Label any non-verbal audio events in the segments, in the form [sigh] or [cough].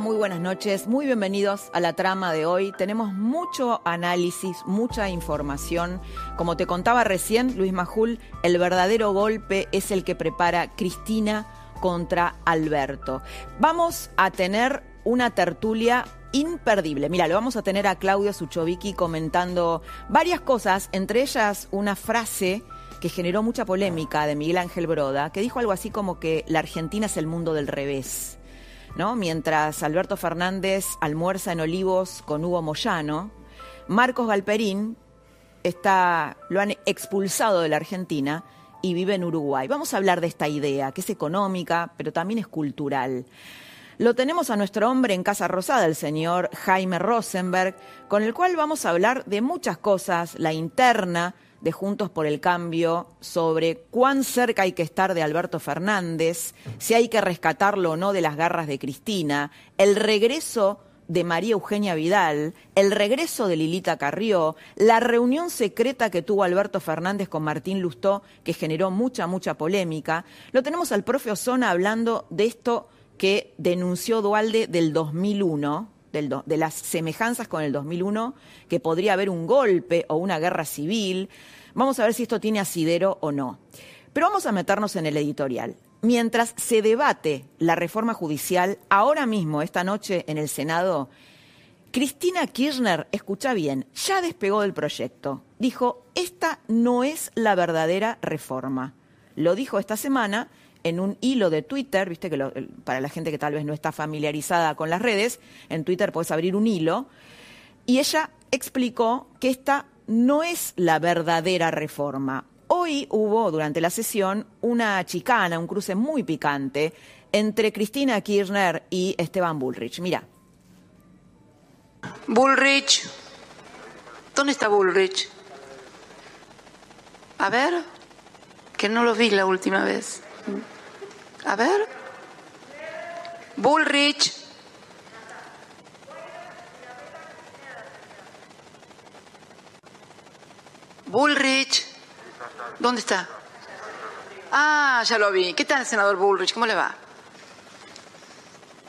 Muy buenas noches, muy bienvenidos a la trama de hoy. Tenemos mucho análisis, mucha información. Como te contaba recién, Luis Majul, el verdadero golpe es el que prepara Cristina contra Alberto. Vamos a tener una tertulia imperdible. Mira, lo vamos a tener a Claudio Suchovicki comentando varias cosas, entre ellas una frase que generó mucha polémica de Miguel Ángel Broda, que dijo algo así como que la Argentina es el mundo del revés. Mientras Alberto Fernández almuerza en Olivos con Hugo Moyano, Marcos Galperín está, lo han expulsado de la Argentina y vive en Uruguay. Vamos a hablar de esta idea, que es económica, pero también es cultural. Lo tenemos a nuestro hombre en Casa Rosada, el señor Jaime Rosenberg, con el cual vamos a hablar de muchas cosas, la interna, de Juntos por el Cambio sobre cuán cerca hay que estar de Alberto Fernández, si hay que rescatarlo o no de las garras de Cristina, el regreso de María Eugenia Vidal, el regreso de Lilita Carrió, la reunión secreta que tuvo Alberto Fernández con Martín Lustó, que generó mucha, mucha polémica. Lo tenemos al profe Osona hablando de esto que denunció Dualde del 2001, de las semejanzas con el 2001, que podría haber un golpe o una guerra civil. Vamos a ver si esto tiene asidero o no. Pero vamos a meternos en el editorial. Mientras se debate la reforma judicial, ahora mismo, esta noche en el Senado, Cristina Kirchner, escucha bien, ya despegó del proyecto. Dijo, esta no es la verdadera reforma. Lo dijo esta semana en un hilo de Twitter, viste que para la gente que tal vez no está familiarizada con las redes, en Twitter puedes abrir un hilo, y ella explicó que esta no es la verdadera reforma. Hoy hubo durante la sesión una chicana, un cruce muy picante entre Cristina Kirchner y Esteban Bullrich. Mira. Bullrich. ¿Dónde está Bullrich? A ver, que no lo vi la última vez. A ver. Bullrich. Bullrich. ¿Dónde está? Ah, ya lo vi. ¿Qué tal, senador Bullrich? ¿Cómo le va?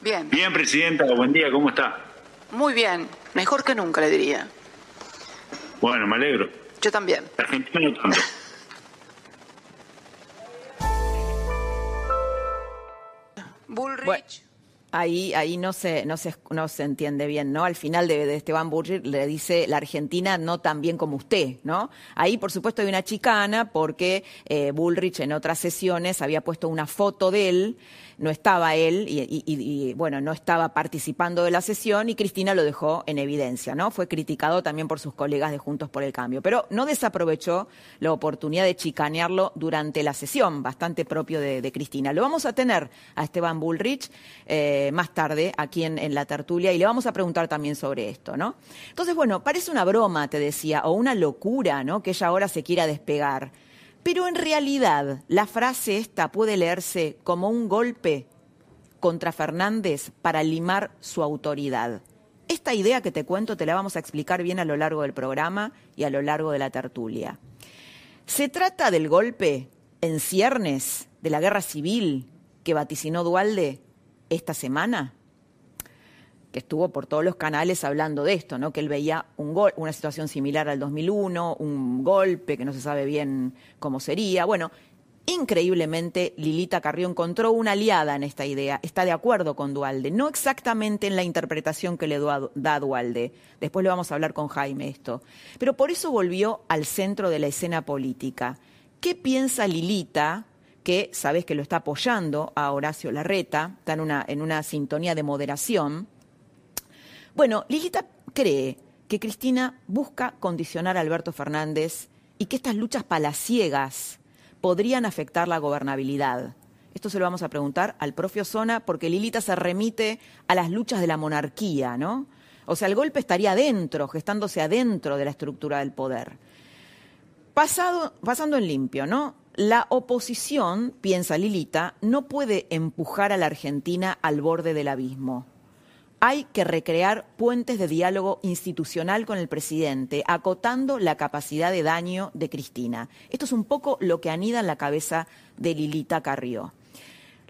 Bien. Bien, presidenta. Buen día. ¿Cómo está? Muy bien. Mejor que nunca, le diría. Bueno, me alegro. Yo también. Argentina no tanto. [laughs] Bullrich. Ahí, ahí no se, no se, no se entiende bien, ¿no? Al final de, Esteban Bullrich le dice la Argentina no tan bien como usted, ¿no? Ahí, por supuesto, hay una chicana porque eh, Bullrich en otras sesiones había puesto una foto de él no estaba él y, bueno, no estaba participando de la sesión y Cristina lo dejó en evidencia, ¿no? Fue criticado también por sus colegas de Juntos por el Cambio, pero no desaprovechó la oportunidad de chicanearlo durante la sesión, bastante propio de, Cristina. Lo vamos a tener a Esteban Bullrich eh, más tarde aquí en, en la tertulia y le vamos a preguntar también sobre esto, ¿no? Entonces, bueno, parece una broma, te decía, o una locura, ¿no? Que ella ahora se quiera despegar. Pero en realidad la frase esta puede leerse como un golpe contra Fernández para limar su autoridad. Esta idea que te cuento te la vamos a explicar bien a lo largo del programa y a lo largo de la tertulia. Se trata del golpe en ciernes de la guerra civil que vaticinó Dualde esta semana que estuvo por todos los canales hablando de esto, ¿no? que él veía un gol, una situación similar al 2001, un golpe que no se sabe bien cómo sería. Bueno, increíblemente Lilita Carrió encontró una aliada en esta idea, está de acuerdo con Dualde, no exactamente en la interpretación que le da Dualde, después le vamos a hablar con Jaime esto, pero por eso volvió al centro de la escena política. ¿Qué piensa Lilita? que sabes que lo está apoyando a Horacio Larreta, está en una, en una sintonía de moderación, bueno, Lilita cree que Cristina busca condicionar a Alberto Fernández y que estas luchas palaciegas podrían afectar la gobernabilidad. Esto se lo vamos a preguntar al propio Zona porque Lilita se remite a las luchas de la monarquía, ¿no? O sea, el golpe estaría adentro, gestándose adentro de la estructura del poder. Pasando en limpio, ¿no? La oposición, piensa Lilita, no puede empujar a la Argentina al borde del abismo. Hay que recrear puentes de diálogo institucional con el presidente, acotando la capacidad de daño de Cristina. Esto es un poco lo que anida en la cabeza de Lilita Carrió.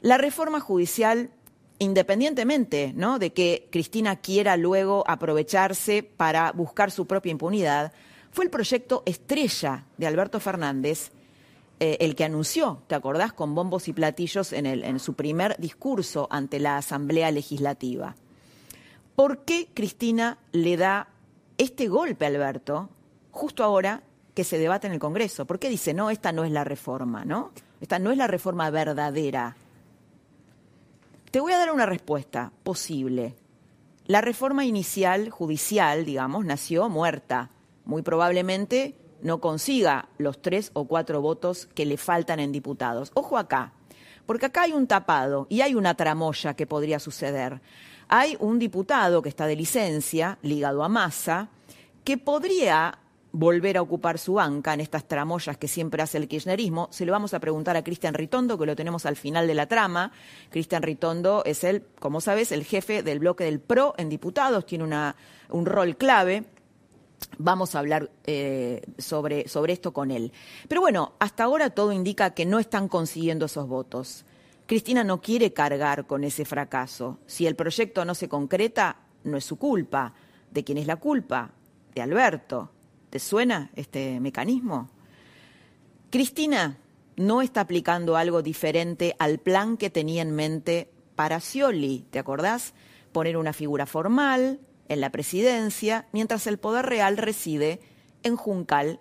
La reforma judicial independientemente ¿no? de que Cristina quiera luego aprovecharse para buscar su propia impunidad, fue el proyecto estrella de Alberto Fernández eh, el que anunció, ¿te acordás?, con bombos y platillos en, en su primer discurso ante la Asamblea Legislativa. ¿Por qué Cristina le da este golpe a Alberto justo ahora que se debate en el Congreso? ¿Por qué dice, no, esta no es la reforma, ¿no? Esta no es la reforma verdadera. Te voy a dar una respuesta posible. La reforma inicial judicial, digamos, nació muerta. Muy probablemente no consiga los tres o cuatro votos que le faltan en diputados. Ojo acá, porque acá hay un tapado y hay una tramoya que podría suceder. Hay un diputado que está de licencia, ligado a Massa, que podría volver a ocupar su banca en estas tramoyas que siempre hace el kirchnerismo. Se lo vamos a preguntar a Cristian Ritondo, que lo tenemos al final de la trama. Cristian Ritondo es el, como sabes, el jefe del bloque del PRO en diputados, tiene un rol clave. Vamos a hablar eh, sobre, sobre esto con él. Pero bueno, hasta ahora todo indica que no están consiguiendo esos votos. Cristina no quiere cargar con ese fracaso. Si el proyecto no se concreta, no es su culpa. ¿De quién es la culpa? De Alberto. ¿Te suena este mecanismo? Cristina no está aplicando algo diferente al plan que tenía en mente para Scioli. ¿Te acordás? Poner una figura formal, en la presidencia, mientras el poder real reside en Juncal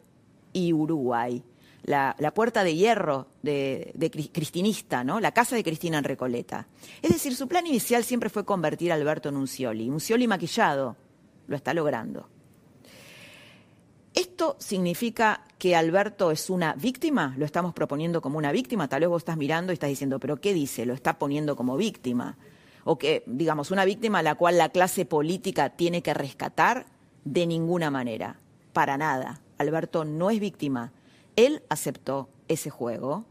y Uruguay. La, puerta de hierro de, cristinista, ¿no? la casa de Cristina en Recoleta. Es decir, su plan inicial siempre fue convertir a Alberto en un Scioli, un Scioli maquillado. Lo está logrando. ¿Esto significa que Alberto es una víctima? ¿Lo estamos proponiendo como una víctima? Tal vez vos estás mirando y estás diciendo, pero ¿qué dice? Lo está poniendo como víctima o que, digamos, una víctima a la cual la clase política tiene que rescatar, de ninguna manera, para nada. Alberto no es víctima. Él aceptó ese juego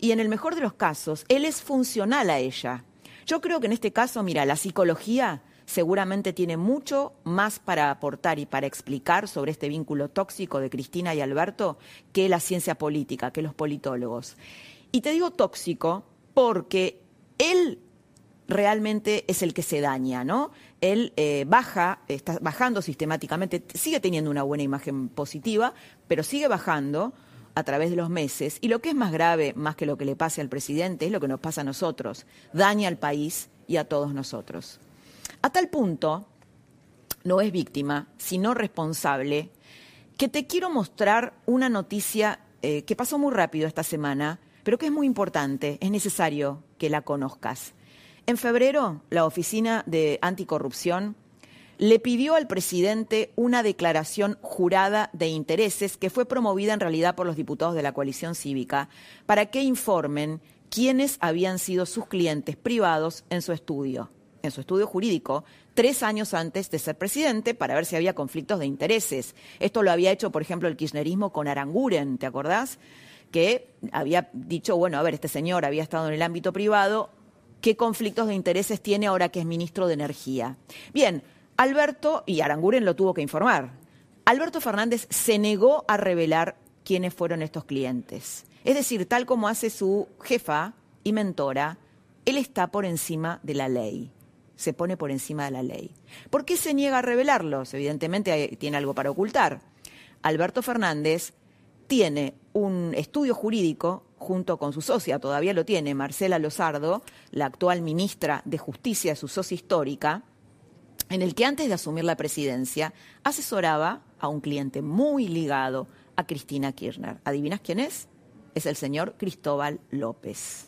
y en el mejor de los casos, él es funcional a ella. Yo creo que en este caso, mira, la psicología seguramente tiene mucho más para aportar y para explicar sobre este vínculo tóxico de Cristina y Alberto que la ciencia política, que los politólogos. Y te digo tóxico porque él realmente es el que se daña, ¿no? Él eh, baja, está bajando sistemáticamente, sigue teniendo una buena imagen positiva, pero sigue bajando a través de los meses. Y lo que es más grave, más que lo que le pase al presidente, es lo que nos pasa a nosotros. Daña al país y a todos nosotros. A tal punto, no es víctima, sino responsable, que te quiero mostrar una noticia eh, que pasó muy rápido esta semana, pero que es muy importante, es necesario que la conozcas. En febrero, la Oficina de Anticorrupción le pidió al presidente una declaración jurada de intereses que fue promovida en realidad por los diputados de la coalición cívica para que informen quiénes habían sido sus clientes privados en su estudio, en su estudio jurídico, tres años antes de ser presidente para ver si había conflictos de intereses. Esto lo había hecho, por ejemplo, el kirchnerismo con Aranguren, ¿te acordás? que había dicho, bueno, a ver, este señor había estado en el ámbito privado, qué conflictos de intereses tiene ahora que es ministro de Energía. Bien, Alberto, y Aranguren lo tuvo que informar, Alberto Fernández se negó a revelar quiénes fueron estos clientes. Es decir, tal como hace su jefa y mentora, él está por encima de la ley. Se pone por encima de la ley. ¿Por qué se niega a revelarlos? Evidentemente tiene algo para ocultar. Alberto Fernández tiene un estudio jurídico junto con su socia, todavía lo tiene, Marcela Lozardo, la actual ministra de Justicia, su socia histórica, en el que antes de asumir la presidencia asesoraba a un cliente muy ligado a Cristina Kirchner. ¿Adivinas quién es? Es el señor Cristóbal López.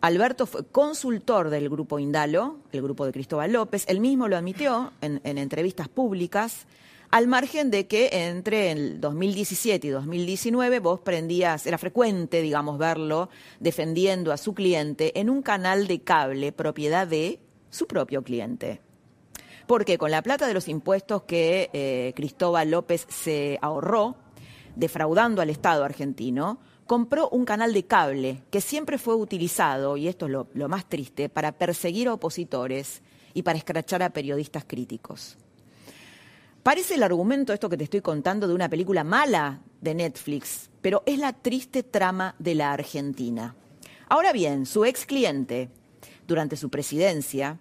Alberto fue consultor del grupo Indalo, el grupo de Cristóbal López. Él mismo lo admitió en, en entrevistas públicas al margen de que entre el 2017 y 2019 vos prendías, era frecuente, digamos, verlo defendiendo a su cliente en un canal de cable propiedad de su propio cliente. Porque con la plata de los impuestos que eh, Cristóbal López se ahorró, defraudando al Estado argentino, compró un canal de cable que siempre fue utilizado, y esto es lo, lo más triste, para perseguir a opositores y para escrachar a periodistas críticos. Parece el argumento, esto que te estoy contando, de una película mala de Netflix, pero es la triste trama de la Argentina. Ahora bien, su ex cliente, durante su presidencia,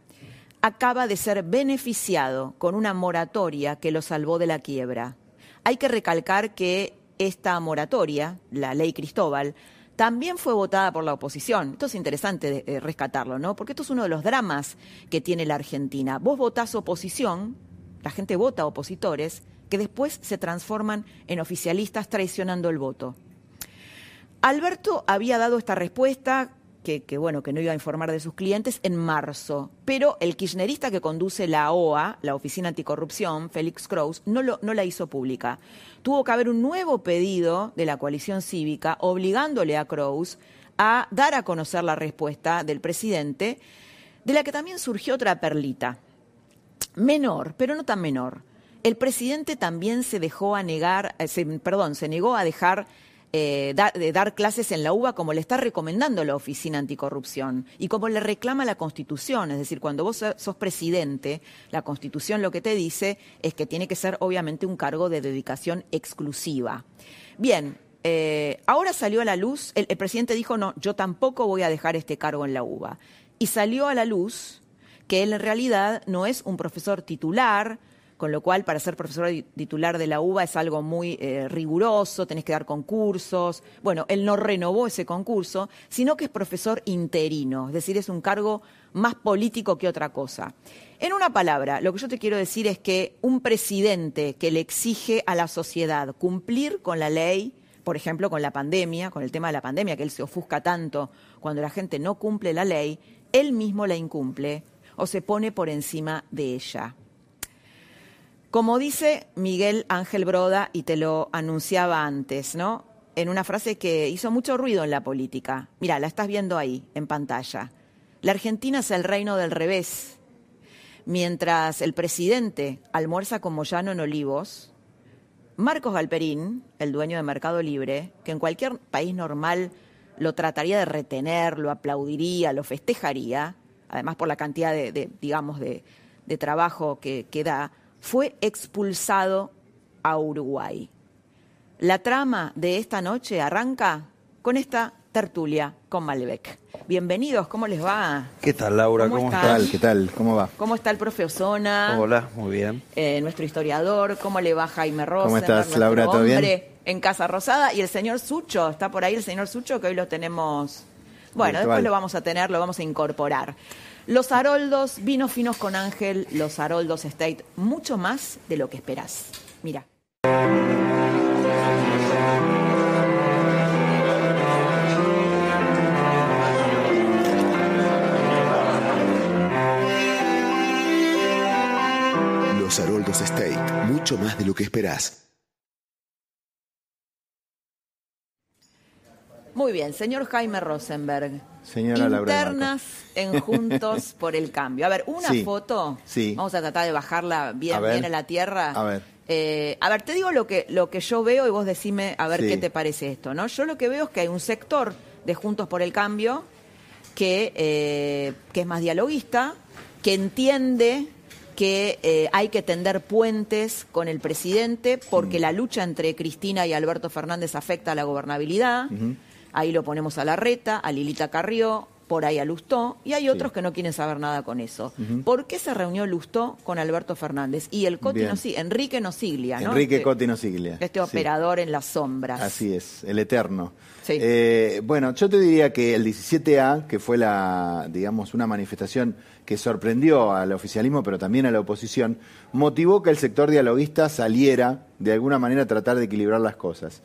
acaba de ser beneficiado con una moratoria que lo salvó de la quiebra. Hay que recalcar que esta moratoria, la ley Cristóbal, también fue votada por la oposición. Esto es interesante eh, rescatarlo, ¿no? Porque esto es uno de los dramas que tiene la Argentina. Vos votás oposición, la gente vota opositores, que después se transforman en oficialistas traicionando el voto. Alberto había dado esta respuesta que, bueno, que no iba a informar de sus clientes en marzo. Pero el kirchnerista que conduce la OA, la Oficina Anticorrupción, Félix Kraus, no, lo, no la hizo pública. Tuvo que haber un nuevo pedido de la coalición cívica obligándole a Kraus a dar a conocer la respuesta del presidente, de la que también surgió otra perlita. Menor, pero no tan menor. El presidente también se dejó a negar, eh, perdón, se negó a dejar eh, de dar clases en la UBA como le está recomendando la Oficina Anticorrupción y como le reclama la Constitución. Es decir, cuando vos sos presidente, la Constitución lo que te dice es que tiene que ser obviamente un cargo de dedicación exclusiva. Bien, eh, ahora salió a la luz, el, el presidente dijo, no, yo tampoco voy a dejar este cargo en la UBA. Y salió a la luz que él en realidad no es un profesor titular, con lo cual para ser profesor titular de la UBA es algo muy eh, riguroso, tenés que dar concursos. Bueno, él no renovó ese concurso, sino que es profesor interino, es decir, es un cargo más político que otra cosa. En una palabra, lo que yo te quiero decir es que un presidente que le exige a la sociedad cumplir con la ley, por ejemplo, con la pandemia, con el tema de la pandemia, que él se ofusca tanto cuando la gente no cumple la ley, él mismo la incumple o se pone por encima de ella. Como dice Miguel Ángel Broda, y te lo anunciaba antes, ¿no? En una frase que hizo mucho ruido en la política. Mira, la estás viendo ahí, en pantalla. La Argentina es el reino del revés. Mientras el presidente almuerza con Moyano en Olivos, Marcos Galperín, el dueño de Mercado Libre, que en cualquier país normal lo trataría de retener, lo aplaudiría, lo festejaría, además por la cantidad de, digamos, de, trabajo que, que da, fue expulsado a Uruguay. La trama de esta noche arranca con esta tertulia con Malbec. Bienvenidos, ¿cómo les va? ¿Qué tal, Laura? ¿Cómo, estás? ¿Qué tal? ¿Cómo va? ¿Cómo está el profe Osona? Hola, muy bien. Eh, nuestro historiador, ¿cómo le va Jaime Rosa? ¿Cómo estás, Laura? ¿Todo bien? En Casa Rosada. Y el señor Sucho, está por ahí el señor Sucho, que hoy lo tenemos. Bueno, después lo vamos a tener, lo vamos a incorporar. Los Haroldos, vinos finos con Ángel, los Haroldos State, mucho más de lo que esperás. Mira. Los Haroldos State, mucho más de lo que esperás. Muy bien, señor Jaime Rosenberg. Señora Internas en Juntos [laughs] por el Cambio. A ver, una foto. Sí. Vamos a tratar de bajarla bien, bien a la tierra. A ver. Eh, a ver, te digo lo que, lo que yo veo y vos decime a ver qué te parece esto, ¿no? Yo lo que veo es que hay un sector de Juntos por el Cambio que, eh, que es más dialoguista, que entiende que eh, hay que tender puentes con el presidente porque la lucha entre Cristina y Alberto Fernández afecta a la gobernabilidad. Ahí lo ponemos a la reta, a Lilita Carrió, por ahí a Lustó, y hay otros que no quieren saber nada con eso. ¿Por qué se reunió Lustó con Alberto Fernández? Y el Coti Enrique Nosiglia, ¿no? Enrique este, Coti Nosiglia. Este operador en las sombras. Así es, el eterno. Eh, bueno, yo te diría que el 17A, que fue la, digamos, una manifestación que sorprendió al oficialismo, pero también a la oposición, motivó que el sector dialoguista saliera de alguna manera a tratar de equilibrar las cosas.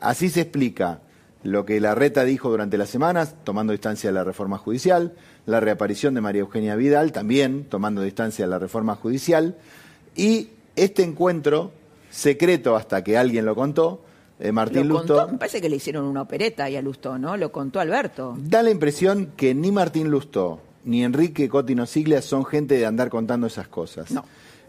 Así se explica lo que la reta dijo durante las semanas, tomando distancia de la reforma judicial, la reaparición de María Eugenia Vidal, también tomando distancia de la reforma judicial, y este encuentro secreto hasta que alguien lo contó, eh, Martín ¿Lo Lustó. Me parece que le hicieron una opereta y a Lustó, ¿no? Lo contó Alberto. Da la impresión que ni Martín Lustó ni Enrique Cotino Siglia son gente de andar contando esas cosas. No.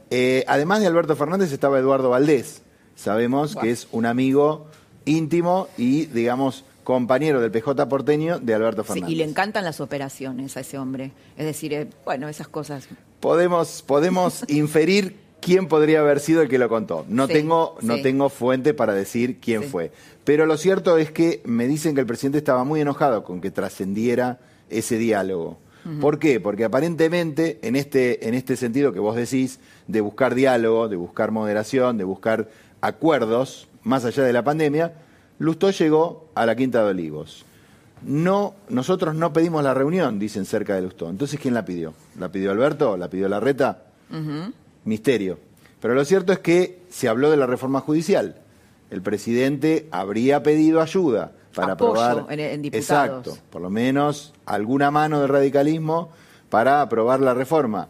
Eh, además de Alberto Fernández estaba Eduardo Valdés. Sabemos que es un amigo íntimo y, digamos, compañero del PJ porteño de Alberto Fernández. y le encantan las operaciones a ese hombre. Es decir, eh, bueno, esas cosas. Podemos, podemos [laughs] inferir quién podría haber sido el que lo contó. No, tengo, no tengo fuente para decir quién fue. Pero lo cierto es que me dicen que el presidente estaba muy enojado con que trascendiera ese diálogo. ¿Por qué? Porque aparentemente, en este, en este sentido que vos decís, de buscar diálogo, de buscar moderación, de buscar acuerdos, más allá de la pandemia, Lustó llegó a la Quinta de Olivos. No, nosotros no pedimos la reunión, dicen cerca de Lustó. Entonces, ¿quién la pidió? ¿La pidió Alberto? ¿La pidió Larreta? Misterio. Pero lo cierto es que se habló de la reforma judicial. El presidente habría pedido ayuda para aprobar. En, diputados. Exacto, por lo menos alguna mano del radicalismo para aprobar la reforma.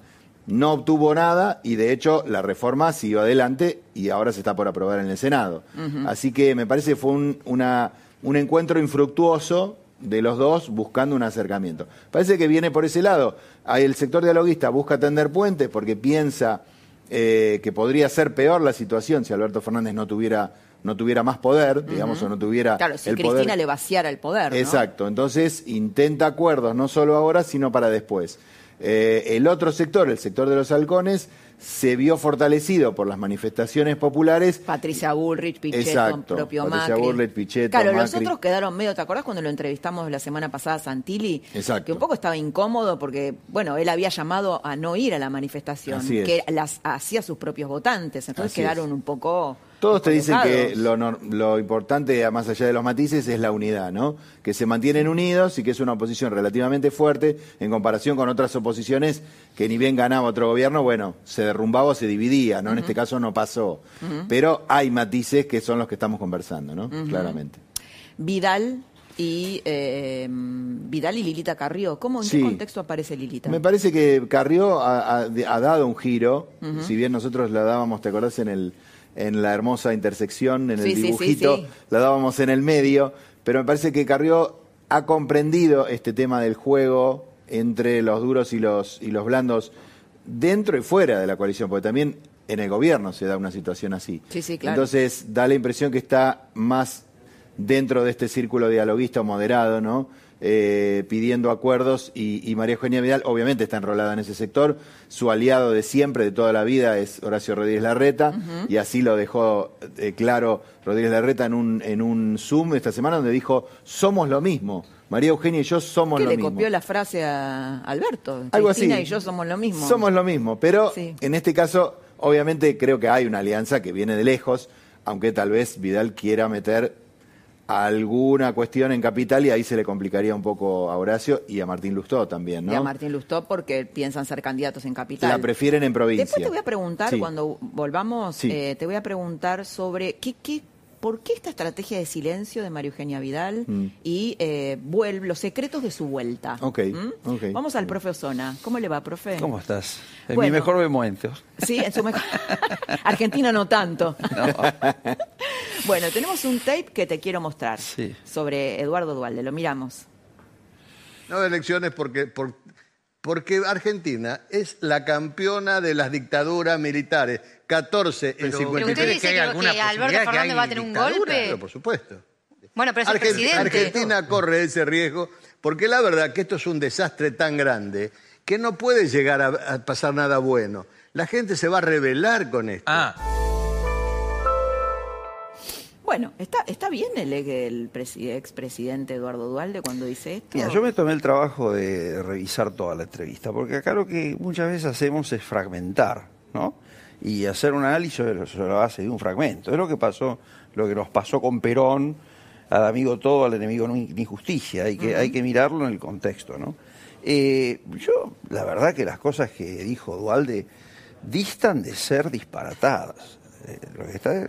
No obtuvo nada y de hecho la reforma siguió adelante y ahora se está por aprobar en el Senado. Así que me parece que fue un, una, un encuentro infructuoso de los dos buscando un acercamiento. Parece que viene por ese lado. El sector dialoguista busca tender puentes porque piensa eh, que podría ser peor la situación si Alberto Fernández no tuviera no tuviera más poder, digamos, o no tuviera claro, si el Cristina le vaciara el poder. Exacto, entonces intenta acuerdos no solo ahora, sino para después. Eh, el otro sector, el sector de los halcones, se vio fortalecido por las manifestaciones populares. Patricia Bullrich, Pichetto, propio Patricia Bullrich, Pichetto, Claro, los otros quedaron medio, ¿te acordás cuando lo entrevistamos la semana pasada a Santilli? Exacto. Que un poco estaba incómodo porque, bueno, él había llamado a no ir a la manifestación, que las hacía sus propios votantes, entonces quedaron un poco todos te dicen que lo, lo, importante, más allá de los matices, es la unidad, ¿no? Que se mantienen unidos y que es una oposición relativamente fuerte en comparación con otras oposiciones que ni bien ganaba otro gobierno, bueno, se derrumbaba o se dividía, ¿no? En este caso no pasó. Pero hay matices que son los que estamos conversando, ¿no? Claramente. Vidal y eh, Vidal y Lilita Carrió. ¿Cómo, ¿En qué contexto aparece Lilita? Me parece que Carrió ha, dado un giro, si bien nosotros la dábamos, ¿te acordás? En el en la hermosa intersección, en el dibujito, la dábamos en el medio, pero me parece que Carrió ha comprendido este tema del juego entre los duros y los, y los blandos dentro y fuera de la coalición, porque también en el gobierno se da una situación así. Entonces da la impresión que está más dentro de este círculo dialoguista moderado, ¿no? Eh, pidiendo acuerdos y, María Eugenia Vidal obviamente está enrolada en ese sector. Su aliado de siempre, de toda la vida, es Horacio Rodríguez Larreta y así lo dejó eh, claro Rodríguez Larreta en un, en un Zoom esta semana donde dijo, somos lo mismo. María Eugenia y yo somos lo mismo. le copió la frase a Alberto. Algo Cristina así. y yo somos lo mismo. Somos lo mismo, pero en este caso, obviamente creo que hay una alianza que viene de lejos, aunque tal vez Vidal quiera meter alguna cuestión en Capital y ahí se le complicaría un poco a Horacio y a Martín Lustó también, ¿no? Y a Martín Lustó porque piensan ser candidatos en Capital. La prefieren en provincia. Después te voy a preguntar, cuando volvamos, eh, te voy a preguntar sobre qué, qué ¿Por qué esta estrategia de silencio de María Eugenia Vidal mm. y eh, los secretos de su vuelta? Ok. ¿Mm? Vamos al profe Osona. ¿Cómo le va, profe? ¿Cómo estás? En mi mejor momento. Sí, en su mejor. [laughs] Argentina no tanto. [laughs] [laughs] bueno, tenemos un tape que te quiero mostrar sobre Eduardo Dualde. Lo miramos. No de elecciones porque, porque Argentina es la campeona de las dictaduras militares 14 en 53. ¿Pero usted dice que, Alberto Fernández va a tener un golpe? por supuesto. Bueno, pero es el presidente. Argentina corre ese riesgo porque la verdad que esto es un desastre tan grande que no puede llegar a, pasar nada bueno. La gente se va a rebelar con esto. Ah. Bueno, ¿está, está bien el, el expresidente Eduardo Dualde cuando dice esto? Mira, yo me tomé el trabajo de revisar toda la entrevista, porque acá lo que muchas veces hacemos es fragmentar, ¿no? Y hacer un análisis sobre la base de un fragmento. Es lo que pasó, lo que nos pasó con Perón, al amigo todo, al enemigo ni justicia. Hay que, hay que mirarlo en el contexto, ¿no? Eh, yo, la verdad que las cosas que dijo Dualde distan de ser disparatadas. Eh, lo que está,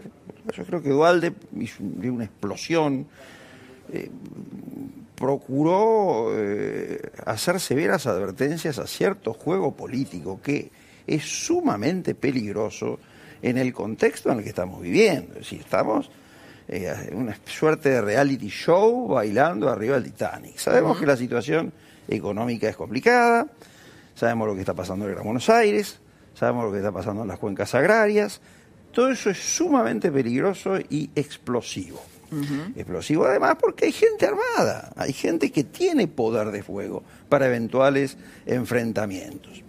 yo creo que Dualde hizo una explosión, eh, procuró hacer severas advertencias a cierto juego político que es sumamente peligroso en el contexto en el que estamos viviendo. Es estamos eh, en una suerte de reality show bailando arriba del Titanic. Sabemos que la situación económica es complicada, sabemos lo que está pasando en Gran Buenos Aires, sabemos lo que está pasando en las cuencas agrarias. Todo eso es sumamente peligroso y explosivo. Explosivo además porque hay gente armada, hay gente que tiene poder de fuego para eventuales enfrentamientos.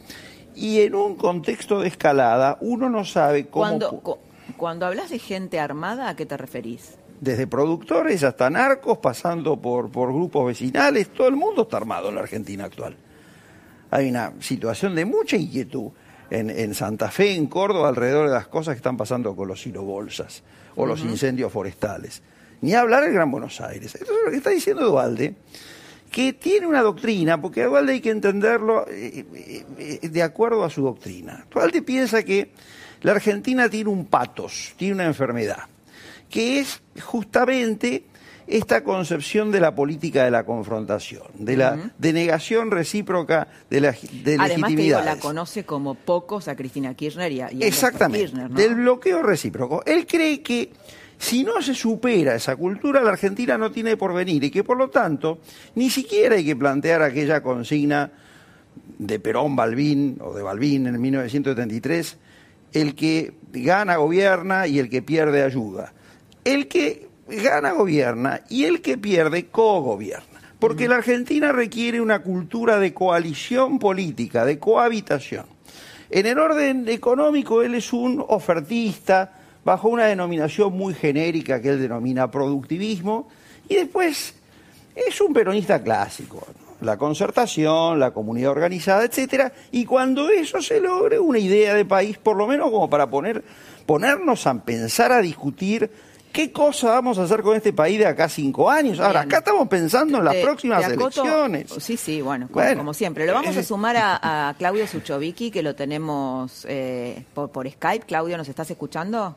Y en un contexto de escalada uno no sabe cómo... Cuando, cuando hablas de gente armada, ¿a qué te referís? Desde productores hasta narcos, pasando por, por grupos vecinales, todo el mundo está armado en la Argentina actual. Hay una situación de mucha inquietud en, en Santa Fe, en Córdoba, alrededor de las cosas que están pasando con los silobolsas o los incendios forestales. Ni hablar del Gran Buenos Aires. Eso es lo que está diciendo Dualde, que tiene una doctrina, porque Dualde hay que entenderlo eh, eh, de acuerdo a su doctrina. Dualde piensa que la Argentina tiene un patos, tiene una enfermedad, que es justamente esta concepción de la política de la confrontación, de la denegación recíproca de la de Además la conoce como pocos a Cristina Kirchner y a, Exactamente, del bloqueo recíproco. Él cree que si no se supera esa cultura, la Argentina no tiene porvenir y que por lo tanto ni siquiera hay que plantear aquella consigna de Perón Balbín o de Balbín en 1973, el que gana gobierna y el que pierde ayuda. El que gana gobierna y el que pierde cogobierna. Porque la Argentina requiere una cultura de coalición política, de cohabitación. En el orden económico, él es un ofertista bajo una denominación muy genérica que él denomina productivismo, y después es un peronista clásico. La concertación, la comunidad organizada, etcétera, y cuando eso se logre, una idea de país, por lo menos como para poner, ponernos a pensar, a discutir ¿Qué cosa vamos a hacer con este país de acá a cinco años? Ahora, acá estamos pensando en las próximas elecciones. Sí, sí, bueno, como, siempre. Lo vamos a sumar [laughs] a, Claudio Suchovicki, que lo tenemos eh, por, Skype. Claudio, ¿nos estás escuchando?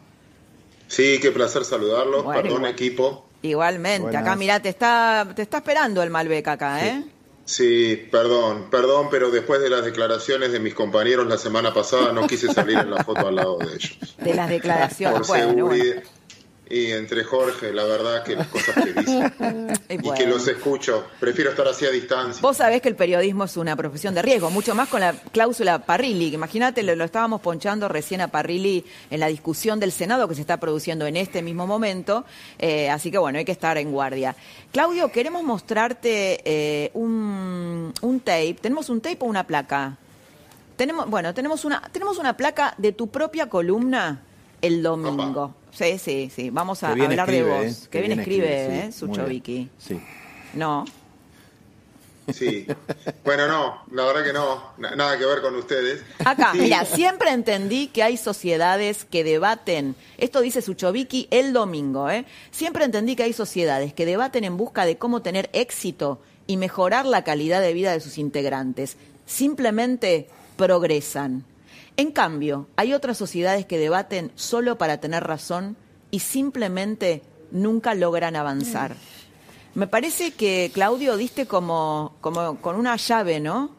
Sí, qué placer saludarlo. Perdón, equipo. Igualmente. Acá, mira, te está, te está esperando el Malbec acá, ¿eh? Sí, perdón, perdón, pero después de las declaraciones de mis compañeros la semana pasada no quise salir en la foto al lado de ellos. De las declaraciones, por seguridad, y entre Jorge, la verdad que las cosas que dice [laughs] y, que los escucho, prefiero estar así a distancia. Vos sabés que el periodismo es una profesión de riesgo, mucho más con la cláusula Parrilli. Imagínate, lo, estábamos ponchando recién a Parrilli en la discusión del Senado que se está produciendo en este mismo momento, eh, así que bueno, hay que estar en guardia. Claudio, queremos mostrarte eh, un, un tape. ¿Tenemos un tape o una placa? Tenemos, bueno, tenemos una, tenemos una placa de tu propia columna el domingo. Sí, sí, sí. Vamos a hablar de vos. ¿eh? Qué bien, escribe, ¿eh? Sucho Vicky. Sí. No. Sí. Bueno, no, la verdad que no, nada que ver con ustedes. Acá, mira, siempre entendí que hay sociedades que debaten, esto dice Suchoviki el domingo, ¿eh? Siempre entendí que hay sociedades que debaten en busca de cómo tener éxito y mejorar la calidad de vida de sus integrantes. Simplemente progresan. En cambio, hay otras sociedades que debaten solo para tener razón y simplemente nunca logran avanzar. Me parece que, Claudio, diste como, como con una llave, ¿no?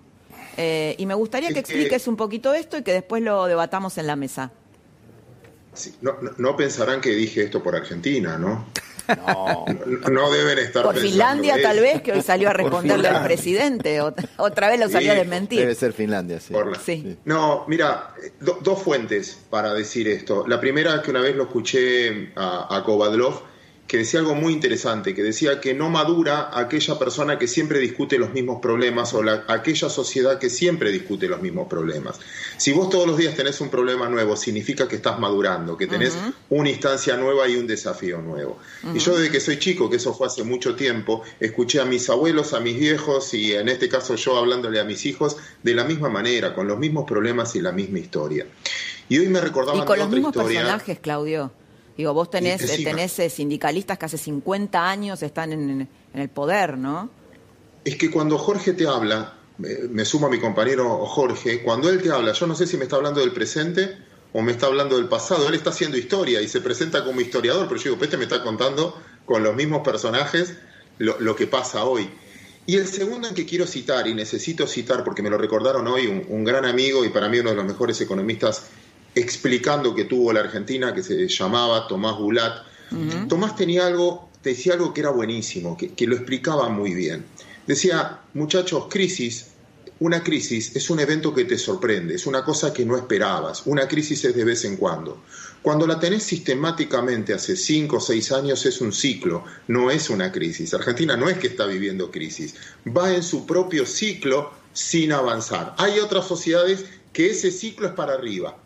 Eh, y me gustaría que expliques un poquito esto y que después lo debatamos en la mesa. no, no, pensarán que dije esto por Argentina, ¿no? No, no deben estar Por Finlandia tal vez, que hoy salió a responderle al presidente. Otra vez lo salió a desmentir. Debe ser Finlandia, sí. No, mira, dos fuentes para decir esto. La primera es que una vez lo escuché a, a Kovadlov que decía algo muy interesante, que decía que no madura aquella persona que siempre discute los mismos problemas o la, aquella sociedad que siempre discute los mismos problemas. Si vos todos los días tenés un problema nuevo, significa que estás madurando, que tenés una instancia nueva y un desafío nuevo. Y yo desde que soy chico, que eso fue hace mucho tiempo, escuché a mis abuelos, a mis viejos y en este caso yo hablándole a mis hijos de la misma manera, con los mismos problemas y la misma historia. Y hoy me recordaban y con los mismos personajes, Claudio. Digo, vos tenés, tenés eh, sindicalistas que hace 50 años están en, el poder, ¿no? Es que cuando Jorge te habla, me sumo a mi compañero Jorge, cuando él te habla, yo no sé si me está hablando del presente o me está hablando del pasado, él está haciendo historia y se presenta como historiador, pero yo digo, este me está contando con los mismos personajes lo, que pasa hoy. Y el segundo en que quiero citar, y necesito citar porque me lo recordaron hoy, un, un gran amigo y para mí uno de los mejores economistas explicando que tuvo la Argentina, que se llamaba Tomás Bulat. Tomás tenía algo, decía algo que era buenísimo, que, lo explicaba muy bien. Decía, muchachos, crisis una crisis es un evento que te sorprende, es una cosa que no esperabas. Una crisis es de vez en cuando. Cuando la tenés sistemáticamente hace cinco o seis años es un ciclo, no es una crisis. Argentina no es que está viviendo crisis, va en su propio ciclo sin avanzar. Hay otras sociedades que ese ciclo es para arriba,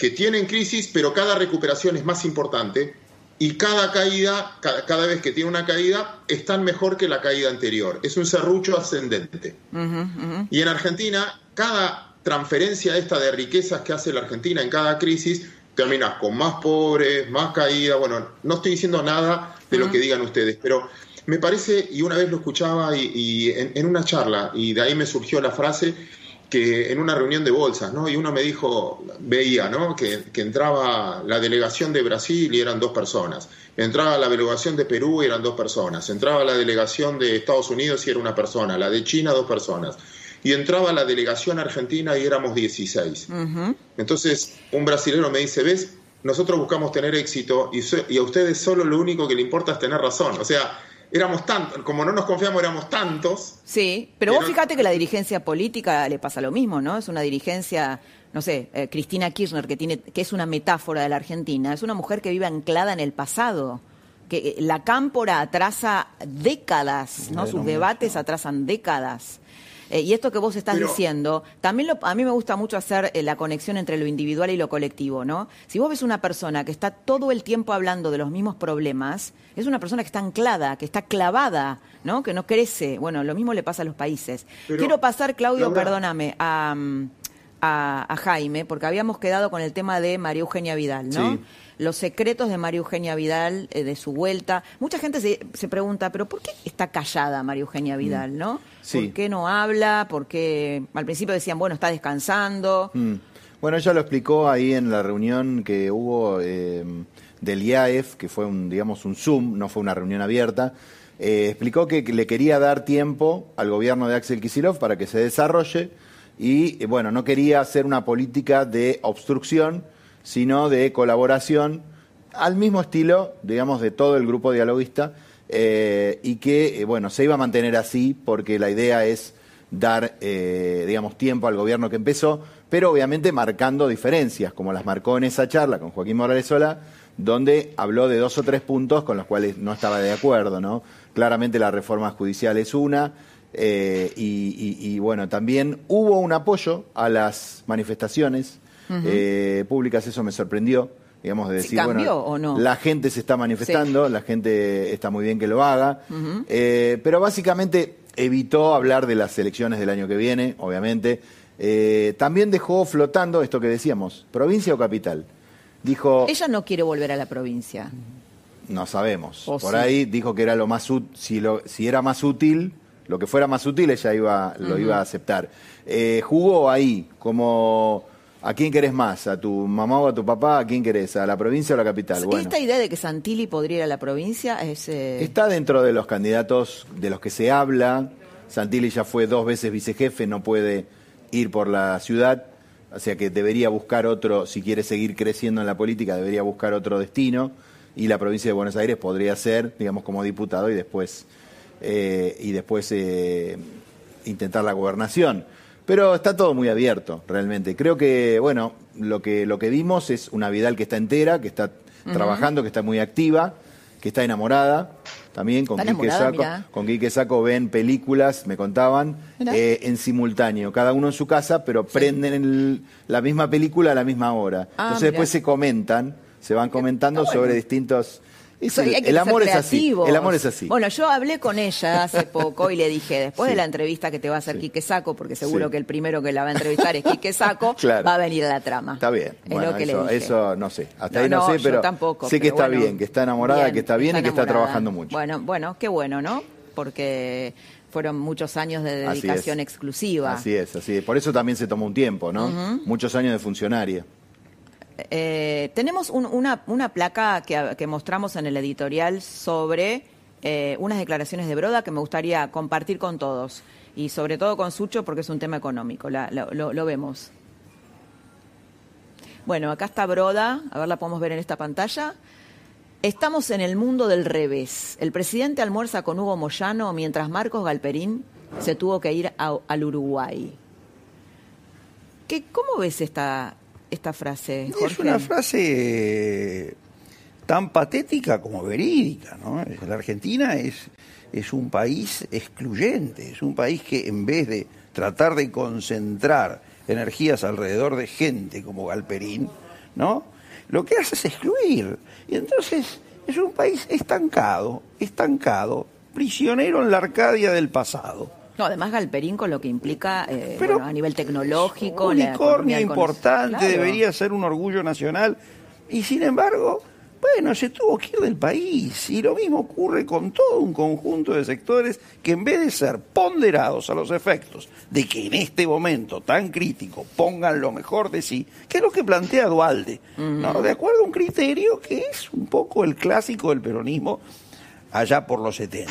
que tienen crisis, pero cada recuperación es más importante y cada caída, cada, vez que tiene una caída, es tan mejor que la caída anterior. Es un serrucho ascendente. Y en Argentina, cada transferencia esta de riquezas que hace la Argentina en cada crisis, terminas con más pobres, más caída. Bueno, no estoy diciendo nada de lo que digan ustedes, pero me parece, y una vez lo escuchaba y, en, una charla, y de ahí me surgió la frase que en una reunión de bolsas, ¿no? Y uno me dijo, veía, ¿no? Que, entraba la delegación de Brasil y eran dos personas, entraba la delegación de Perú y eran dos personas, entraba la delegación de Estados Unidos y era una persona, la de China dos personas, y entraba la delegación argentina y éramos 16. Entonces, un brasilero me dice, ¿ves? Nosotros buscamos tener éxito y, y a ustedes solo lo único que le importa es tener razón. O sea, éramos tantos, como no nos confiamos, éramos tantos. Sí, pero vos fíjate que la dirigencia política le pasa lo mismo, ¿no? Es una dirigencia, no sé, eh, Cristina Kirchner, que, tiene, que es una metáfora de la Argentina, es una mujer que vive anclada en el pasado, que eh, la cámpora atrasa décadas, ¿no? Sus debates atrasan décadas. Eh, y esto que vos estás diciendo, también a mí me gusta mucho hacer la conexión entre lo individual y lo colectivo, ¿no? Si vos ves una persona que está todo el tiempo hablando de los mismos problemas, es una persona que está anclada, que está clavada, ¿no? Que no crece. Bueno, lo mismo le pasa a los países. Quiero pasar, Claudio, perdóname, a, a, Jaime, porque habíamos quedado con el tema de María Eugenia Vidal, ¿no? Los secretos de María Eugenia Vidal, eh, de su vuelta. Mucha gente se, se, pregunta, ¿pero por qué está callada María Eugenia Vidal, mm. no? ¿Por qué no habla? ¿Por qué? Al principio decían, bueno, está descansando. Mm. Bueno, ella lo explicó ahí en la reunión que hubo eh, del IAEF, que fue un, digamos, un Zoom, no fue una reunión abierta, eh, explicó que le quería dar tiempo al gobierno de Axel Kisilov para que se desarrolle y, bueno, no quería hacer una política de obstrucción, sino de colaboración al mismo estilo, digamos, de todo el grupo dialoguista eh, y que, eh, bueno, se iba a mantener así porque la idea es dar, digamos, tiempo al gobierno que empezó, pero obviamente marcando diferencias, como las marcó en esa charla con Joaquín Morales Sola, donde habló de dos o tres puntos con los cuales no estaba de acuerdo, ¿no? Claramente la reforma judicial es una, eh, y, bueno, también hubo un apoyo a las manifestaciones eh, públicas, eso me sorprendió, digamos, de decir, bueno, o no? la gente se está manifestando, la gente está muy bien que lo haga, eh, pero básicamente evitó hablar de las elecciones del año que viene, obviamente. también dejó flotando esto que decíamos, provincia o capital dijo... Ella no quiere volver a la provincia. No sabemos. Por ahí dijo que era lo más si, lo, si era más útil, lo que fuera más útil ella iba, lo iba a aceptar. Eh, jugó ahí como... ¿A quién querés más? ¿A tu mamá o a tu papá? ¿A quién querés? ¿A la provincia o a la capital? Bueno. ¿Esta idea de que Santilli podría ir a la provincia es...? Eh, Está dentro de los candidatos de los que se habla. Santilli ya fue dos veces vicejefe, no puede ir por la ciudad. O sea que debería buscar otro, si quiere seguir creciendo en la política, debería buscar otro destino y la provincia de Buenos Aires podría ser, digamos, como diputado y después, eh, y después eh, intentar la gobernación. Pero está todo muy abierto, realmente. Creo que, bueno, lo que, lo que vimos es una Vidal que está entera, que está trabajando, que está muy activa, que está enamorada, también con Quique, Saco, con Quique Saco ven películas, me contaban, eh, en simultáneo, cada uno en su casa, pero prenden la misma película a la misma hora. Ah, Entonces después se comentan, se van comentando sobre distintos el, amor es así. El amor es así. Bueno, yo hablé con ella hace [laughs] poco y le dije, después de la entrevista que te va a hacer Quique Saco, porque seguro que el primero que la va a entrevistar es Quique Saco, [laughs] va a venir la trama. Está bien. eso, no sé. Hasta ahí no, sé, pero sé que está bien, que está enamorada, que está bien y que está trabajando mucho. Bueno, bueno, qué bueno, ¿no? Porque fueron muchos años de dedicación exclusiva. Así es, así es. Por eso también se tomó un tiempo, ¿no? Muchos años de funcionaria. Eh, tenemos una, placa que, mostramos en el editorial sobre eh, unas declaraciones de Broda que me gustaría compartir con todos y sobre todo con Sucho porque es un tema económico, lo, vemos. Bueno, acá está Broda, a ver, la podemos ver en esta pantalla. Estamos en el mundo del revés. El presidente almuerza con Hugo Moyano mientras Marcos Galperín se tuvo que ir al Uruguay. ¿Qué, ¿Cómo ves esta, esta frase, Jorge? Es una frase tan patética como verídica. ¿no? La Argentina es, es un país excluyente, es un país que en vez de tratar de concentrar energías alrededor de gente como Galperín, ¿no? Lo que hace es excluir. Y entonces es un país estancado, estancado, prisionero en la Arcadia del pasado. No, además Galperín con lo que implica eh, a nivel tecnológico. Un unicornio importante, debería ser un orgullo nacional. Y sin embargo, bueno, se tuvo que ir del país. Y lo mismo ocurre con todo un conjunto de sectores que en vez de ser ponderados a los efectos de que en este momento tan crítico pongan lo mejor de sí, que es lo que plantea Dualde, ¿no? de acuerdo a un criterio que es un poco el clásico del peronismo allá por los 70.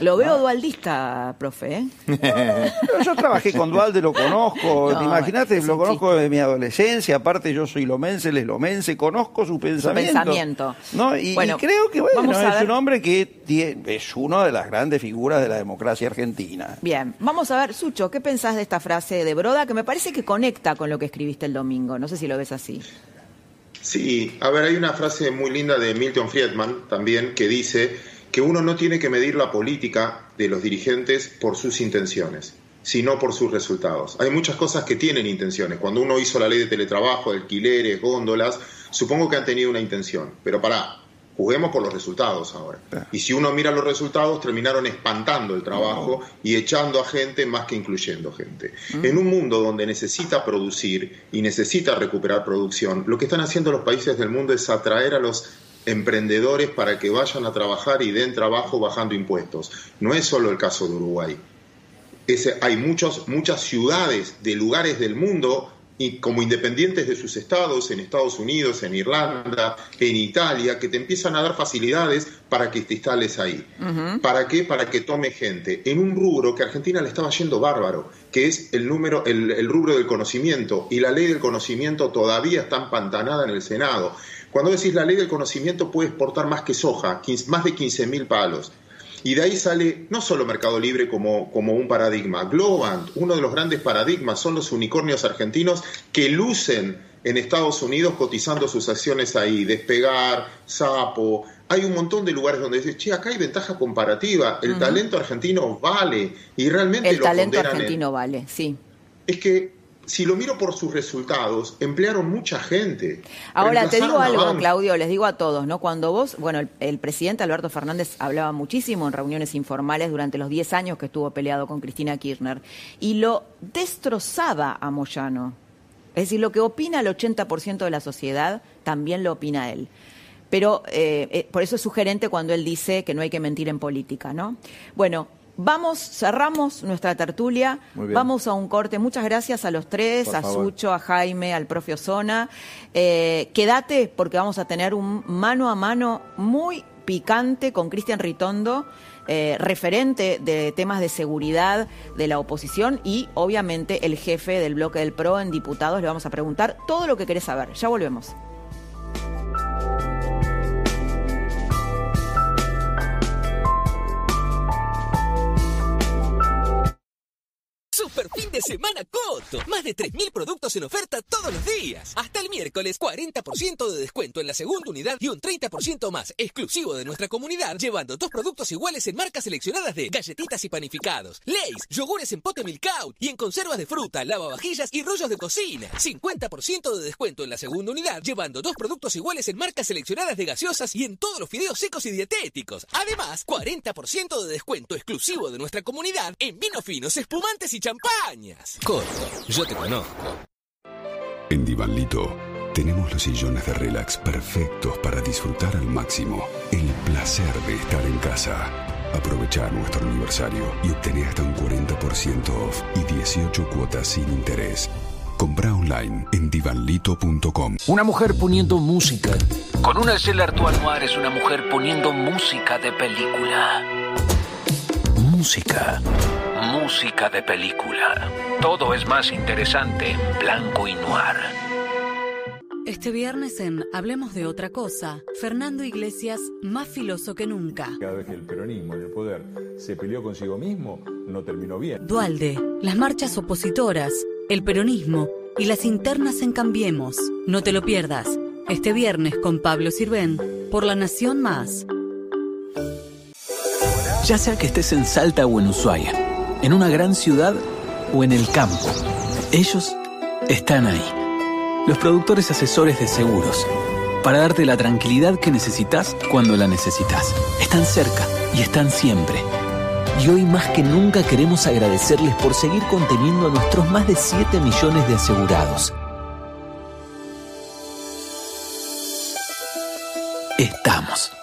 Lo veo dualdista, profe. ¿eh? [laughs] yo trabajé con Dualde, lo conozco. [laughs] ¿Te imaginaste? Lo conozco de mi adolescencia. Aparte, yo soy lomense, les lomense. Conozco su pensamiento. pensamiento. ¿no? Y, creo que, bueno, es un hombre que es una de las grandes figuras de la democracia argentina. Bien, vamos a ver, Sucho, ¿qué pensás de esta frase de Broda que me parece que conecta con lo que escribiste el domingo? No sé si lo ves así. Sí, a ver, hay una frase muy linda de Milton Friedman también que dice que uno no tiene que medir la política de los dirigentes por sus intenciones, sino por sus resultados. Hay muchas cosas que tienen intenciones. Cuando uno hizo la ley de teletrabajo, de alquileres, góndolas, supongo que han tenido una intención. Pero pará, juguemos por los resultados ahora. Y si uno mira los resultados, terminaron espantando el trabajo y echando a gente más que incluyendo gente. En un mundo donde necesita producir y necesita recuperar producción, lo que están haciendo los países del mundo es atraer a los emprendedores para que vayan a trabajar y den trabajo bajando impuestos. No es solo el caso de Uruguay. hay muchos, muchas ciudades de lugares del mundo y como independientes de sus estados, en Estados Unidos, en Irlanda, en Italia, que te empiezan a dar facilidades para que te instales ahí. ¿Para qué? Para que tome gente. En un rubro que a Argentina le estaba yendo bárbaro, que es el número, el rubro del conocimiento, y la ley del conocimiento todavía está empantanada en el Senado. Cuando decís la ley del conocimiento puede exportar más que soja, más de 15.000 palos. Y de ahí sale no solo Mercado Libre como, como un paradigma, Globant, uno de los grandes paradigmas, son los unicornios argentinos que lucen en Estados Unidos cotizando sus acciones ahí, Despegar, Sapo. Hay un montón de lugares donde dices, che, acá hay ventaja comparativa, el talento argentino vale y realmente el talento argentino vale, sí. Es que si lo miro por sus resultados, emplearon mucha gente. Ahora, te digo algo, Claudio, les digo a todos, ¿no? Cuando vos, bueno, el, presidente Alberto Fernández hablaba muchísimo en reuniones informales durante los 10 años que estuvo peleado con Cristina Kirchner y lo destrozaba a Moyano. Es decir, lo que opina el 80% de la sociedad, también lo opina él. Pero eh, eh, por eso es sugerente cuando él dice que no hay que mentir en política, ¿no? Bueno, Vamos, cerramos nuestra tertulia, vamos a un corte. Muchas gracias a los tres, a Sucho, a Jaime, al profe Osona. Eh, quédate porque vamos a tener un mano a mano muy picante con Cristian Ritondo, eh, referente de temas de seguridad de la oposición y obviamente el jefe del bloque del PRO en diputados. Le vamos a preguntar todo lo que querés saber. Ya volvemos. Super fin de semana Coto. Más de 3.000 productos en oferta todos los días. Hasta el miércoles, 40% de descuento en la segunda unidad y un 30% más exclusivo de nuestra comunidad, llevando dos productos iguales en marcas seleccionadas de galletitas y panificados, Lays, yogures en pote milk out y en conservas de fruta, lavavajillas y rollos de cocina. 50% de descuento en la segunda unidad, llevando dos productos iguales en marcas seleccionadas de gaseosas y en todos los fideos secos y dietéticos. Además, 40% de descuento exclusivo de nuestra comunidad en vinos finos, espumantes y champañas. Corto, yo te conozco. En Divanlito tenemos los sillones de relax perfectos para disfrutar al máximo el placer de estar en casa. Aprovechar nuestro aniversario y obtener hasta un 40% off y 18 cuotas sin interés. Compra online en divanlito.com. Una mujer poniendo música. Con una Stella Artois Noir es una mujer poniendo música de película. Música música de película. Todo es más interesante en blanco y noir. Este viernes en Hablemos de otra cosa, Fernando Iglesias más filoso que nunca. Cada vez que el peronismo en el poder se peleó consigo mismo, no terminó bien. Dualde, las marchas opositoras, el peronismo y las internas en Cambiemos. No te lo pierdas. Este viernes con Pablo Sirven por La Nación Más. Ya sea que estés en Salta o en Ushuaia, en una gran ciudad o en el campo, ellos están ahí los productores asesores de seguros, para darte la tranquilidad que necesitas cuando la necesitas. Están cerca y están siempre. Y hoy más que nunca queremos agradecerles por seguir conteniendo a nuestros más de 7 millones de asegurados. Estamos.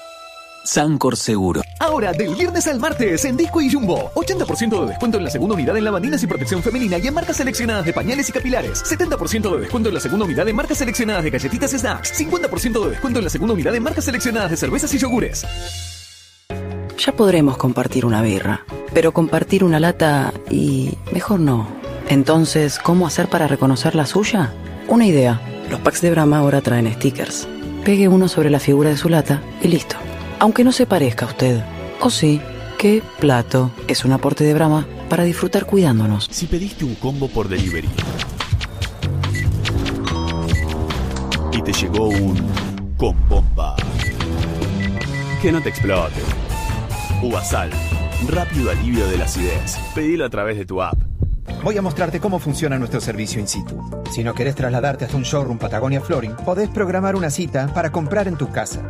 Sancor Seguro. Ahora, del viernes al martes, en Disco y Jumbo. 80% de descuento en la segunda unidad en lavandines y protección femenina y en marcas seleccionadas de pañales y capilares. 70% de descuento en la segunda unidad en marcas seleccionadas de galletitas snacks. 50% de descuento en la segunda unidad en marcas seleccionadas de cervezas y yogures. Ya podremos compartir una birra, pero compartir una lata y mejor no. Entonces, ¿cómo hacer para reconocer la suya? Una idea. Los packs de Brahma ahora traen stickers. Pegue uno sobre la figura de su lata y listo aunque no se parezca a usted. O sí, qué plato es un aporte de Brahma para disfrutar cuidándonos. Si pediste un combo por delivery y te llegó un con bomba, que no te explote. Uvasal, rápido alivio de la acidez. Pedilo a través de tu app. Voy a mostrarte cómo funciona nuestro servicio in situ. Si no querés trasladarte hasta un showroom Patagonia Flooring, podés programar una cita para comprar en tu casa.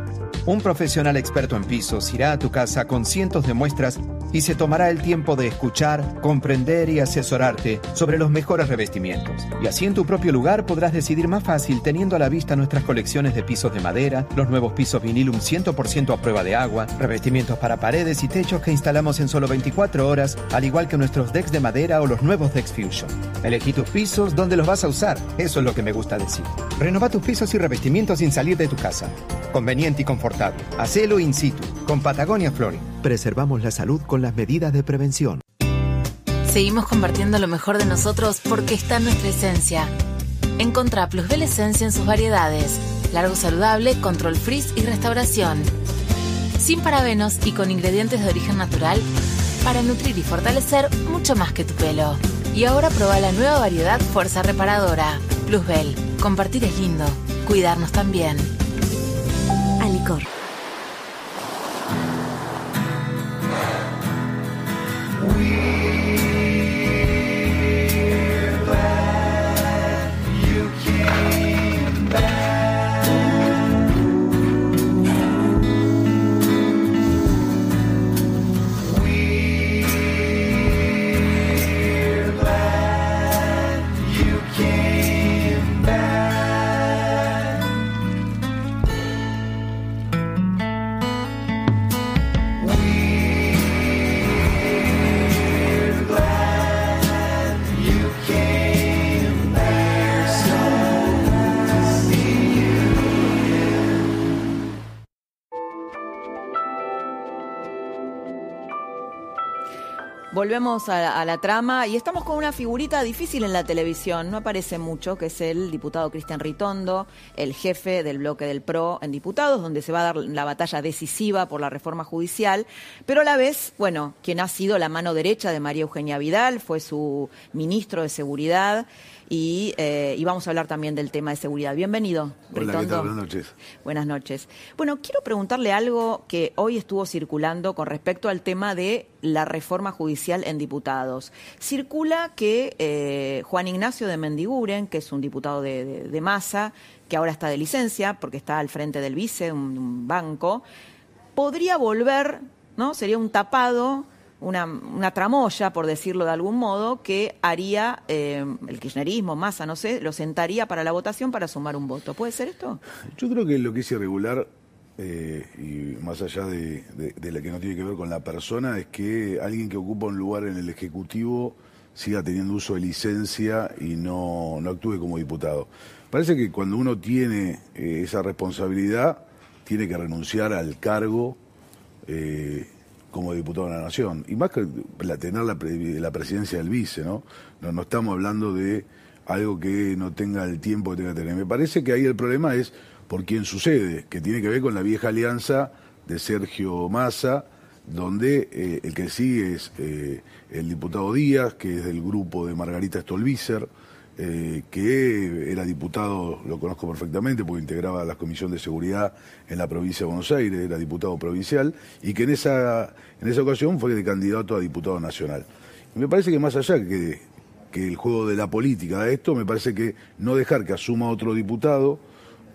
Un profesional experto en pisos irá a tu casa con cientos de muestras y se tomará el tiempo de escuchar, comprender y asesorarte sobre los mejores revestimientos. Y así en tu propio lugar podrás decidir más fácil teniendo a la vista nuestras colecciones de pisos de madera, los nuevos pisos vinilum 100% a prueba de agua, revestimientos para paredes y techos que instalamos en solo 24 horas, al igual que nuestros decks de madera o los nuevos decks Fusion. Elegí tus pisos, donde los vas a usar. Eso es lo que me gusta decir. Renova tus pisos y revestimientos sin salir de tu casa. Conveniente y confortable Hacelo in situ, con Patagonia Flooring. Preservamos la salud con las medidas de prevención. Seguimos compartiendo lo mejor de nosotros porque está en nuestra esencia. Encontrá Plusbel Esencia en sus variedades. Largo saludable, control freeze y restauración. Sin parabenos y con ingredientes de origen natural para nutrir y fortalecer mucho más que tu pelo. Y ahora prueba la nueva variedad Fuerza Reparadora. Plusbel. Compartir es lindo. Cuidarnos también. Alicor. Volvemos a, la trama y estamos con una figurita difícil en la televisión, no aparece mucho, que es el diputado Cristian Ritondo, el jefe del bloque del PRO en diputados, donde se va a dar la batalla decisiva por la reforma judicial, pero a la vez, bueno, quien ha sido la mano derecha de María Eugenia Vidal, fue su ministro de Seguridad. Eh, y, vamos a hablar también del tema de seguridad. Bienvenido. Hola, ¿qué tal? Buenas noches. Buenas noches. Bueno, quiero preguntarle algo que hoy estuvo circulando con respecto al tema de la reforma judicial en diputados. Circula que eh, Juan Ignacio de Mendiguren, que es un diputado de, de, masa, que ahora está de licencia porque está al frente del vice, un banco, podría volver, ¿no? Sería un tapado una, una, tramoya, por decirlo de algún modo, que haría eh, el kirchnerismo, masa, no sé, lo sentaría para la votación para sumar un voto. ¿Puede ser esto? Yo creo que lo que es irregular, eh, y más allá de, de, la que no tiene que ver con la persona, es que alguien que ocupa un lugar en el Ejecutivo siga teniendo uso de licencia y no, no actúe como diputado. Parece que cuando uno tiene eh, esa responsabilidad, tiene que renunciar al cargo como diputado de la Nación. Y más que la, tener la, presidencia del vice, ¿no? ¿no? ¿no? estamos hablando de algo que no tenga el tiempo que tenga que tener. Me parece que ahí el problema es por quién sucede, que tiene que ver con la vieja alianza de Sergio Massa, donde eh, el que sigue es eh, el diputado Díaz, que es del grupo de Margarita Stolbizer, eh, que era diputado, lo conozco perfectamente porque integraba la Comisión de Seguridad en la provincia de Buenos Aires, era diputado provincial, y que en esa, en esa ocasión fue de candidato a diputado nacional. Y me parece que más allá que, que el juego de la política de esto, me parece que no dejar que asuma otro diputado,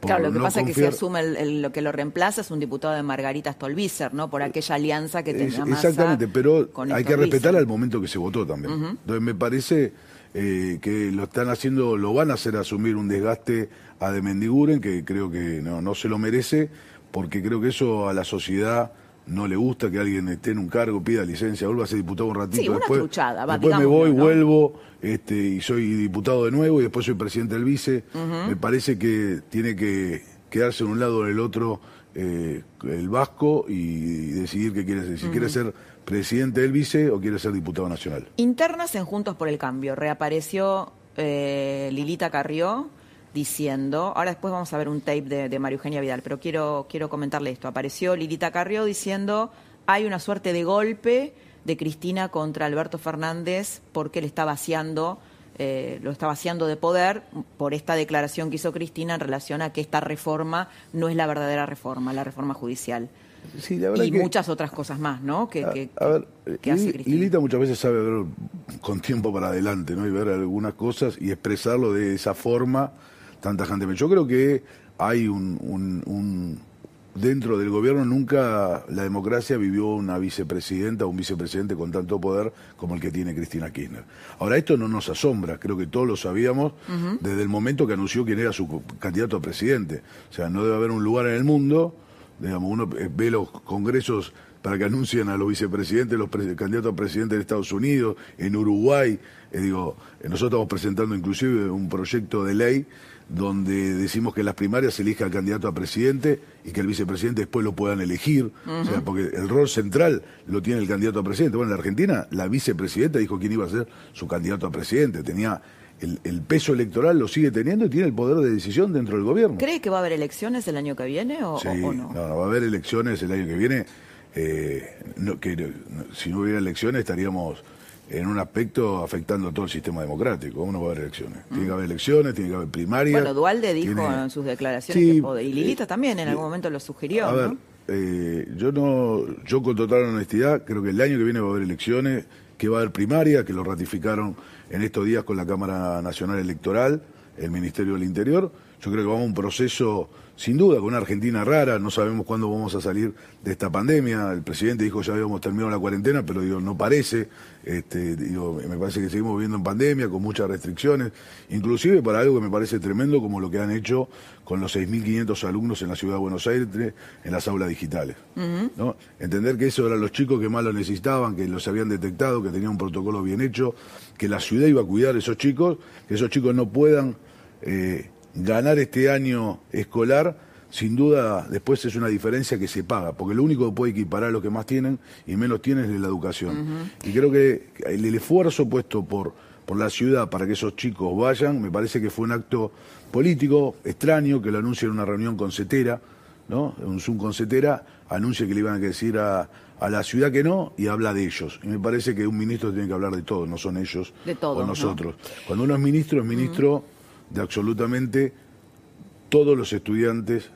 Claro, lo que pasa es que si asume lo que lo reemplaza es un diputado de Margarita Stolbizer, ¿no? Por aquella alianza que tenía Exactamente, pero hay que respetar al momento que se votó también. Entonces me parece eh, que lo están haciendo, lo van a hacer asumir un desgaste a de Mendiguren, que creo que no, no se lo merece, porque creo que eso a la sociedad no le gusta que alguien esté en un cargo, pida licencia, vuelva a ser diputado un ratito, sí, después, después me voy, vuelvo este, y soy diputado de nuevo y después soy presidente del vice. Me parece que tiene que quedarse en un lado o en el otro eh, el vasco y decidir qué quiere ser, si quiere ser presidente del vice o quiere ser diputado nacional. Internas en Juntos por el Cambio. Reapareció eh, Lilita Carrió diciendo, ahora después vamos a ver un tape de, de María Eugenia Vidal, pero quiero, quiero comentarle esto. Apareció Lilita Carrió diciendo, hay una suerte de golpe de Cristina contra Alberto Fernández porque le está vaciando, eh, lo está vaciando de poder por esta declaración que hizo Cristina en relación a que esta reforma no es la verdadera reforma, la reforma judicial. Y muchas otras cosas más, ¿no? Que, a, ver, Lilita muchas veces sabe ver con tiempo para adelante, ¿no? Y ver algunas cosas y expresarlo de esa forma tanta gente. Yo creo que hay un, dentro del gobierno nunca la democracia vivió una vicepresidenta o un vicepresidente con tanto poder como el que tiene Cristina Kirchner. Ahora, esto no nos asombra, creo que todos lo sabíamos desde el momento que anunció quién era su candidato a presidente. O sea, no debe haber un lugar en el mundo, digamos, uno ve los congresos para que anuncien a los vicepresidentes, los candidatos a presidente de Estados Unidos, en Uruguay. Eh, digo, eh, nosotros estamos presentando inclusive un proyecto de ley donde decimos que en las primarias se elija al candidato a presidente y que el vicepresidente después lo puedan elegir, o sea, porque el rol central lo tiene el candidato a presidente. Bueno, en la Argentina la vicepresidenta dijo quién iba a ser su candidato a presidente, tenía el, peso electoral lo sigue teniendo y tiene el poder de decisión dentro del gobierno. ¿Cree que va a haber elecciones el año que viene o, no? no? No, va a haber elecciones el año que viene. Eh, que, si no hubiera elecciones estaríamos en un aspecto afectando todo el sistema democrático. Uno va a haber elecciones. Tiene que haber elecciones, tiene que haber primarias. Bueno, Dualde dijo en sus declaraciones que poder. Y Lilita también en algún momento lo sugirió. A ver, eh, yo no, yo con total honestidad creo que el año que viene va a haber elecciones, que va a haber primaria, que lo ratificaron en estos días con la Cámara Nacional Electoral, el Ministerio del Interior. Yo creo que vamos a un proceso sin duda, con una Argentina rara, no sabemos cuándo vamos a salir de esta pandemia. El presidente dijo ya habíamos terminado la cuarentena, pero digo, no parece. Este, digo, me parece que seguimos viviendo en pandemia, con muchas restricciones, inclusive para algo que me parece tremendo, como lo que han hecho con los 6.500 alumnos en la ciudad de Buenos Aires, en las aulas digitales. ¿no? Entender que esos eran los chicos que más lo necesitaban, que los habían detectado, que tenían un protocolo bien hecho, que la ciudad iba a cuidar a esos chicos, que esos chicos no puedan... Eh, ganar este año escolar, sin duda después es una diferencia que se paga, porque lo único que puede equiparar a los que más tienen y menos tienen es la educación. Y creo que el, esfuerzo puesto por, por la ciudad para que esos chicos vayan, me parece que fue un acto político extraño, que lo anuncia en una reunión con Cetera, ¿no? un Zoom con Cetera, anuncia que le iban a decir a, a la ciudad que no y habla de ellos. Y me parece que un ministro tiene que hablar de todo, no son ellos o nosotros. Cuando uno es ministro, es ministro de absolutamente todos los estudiantes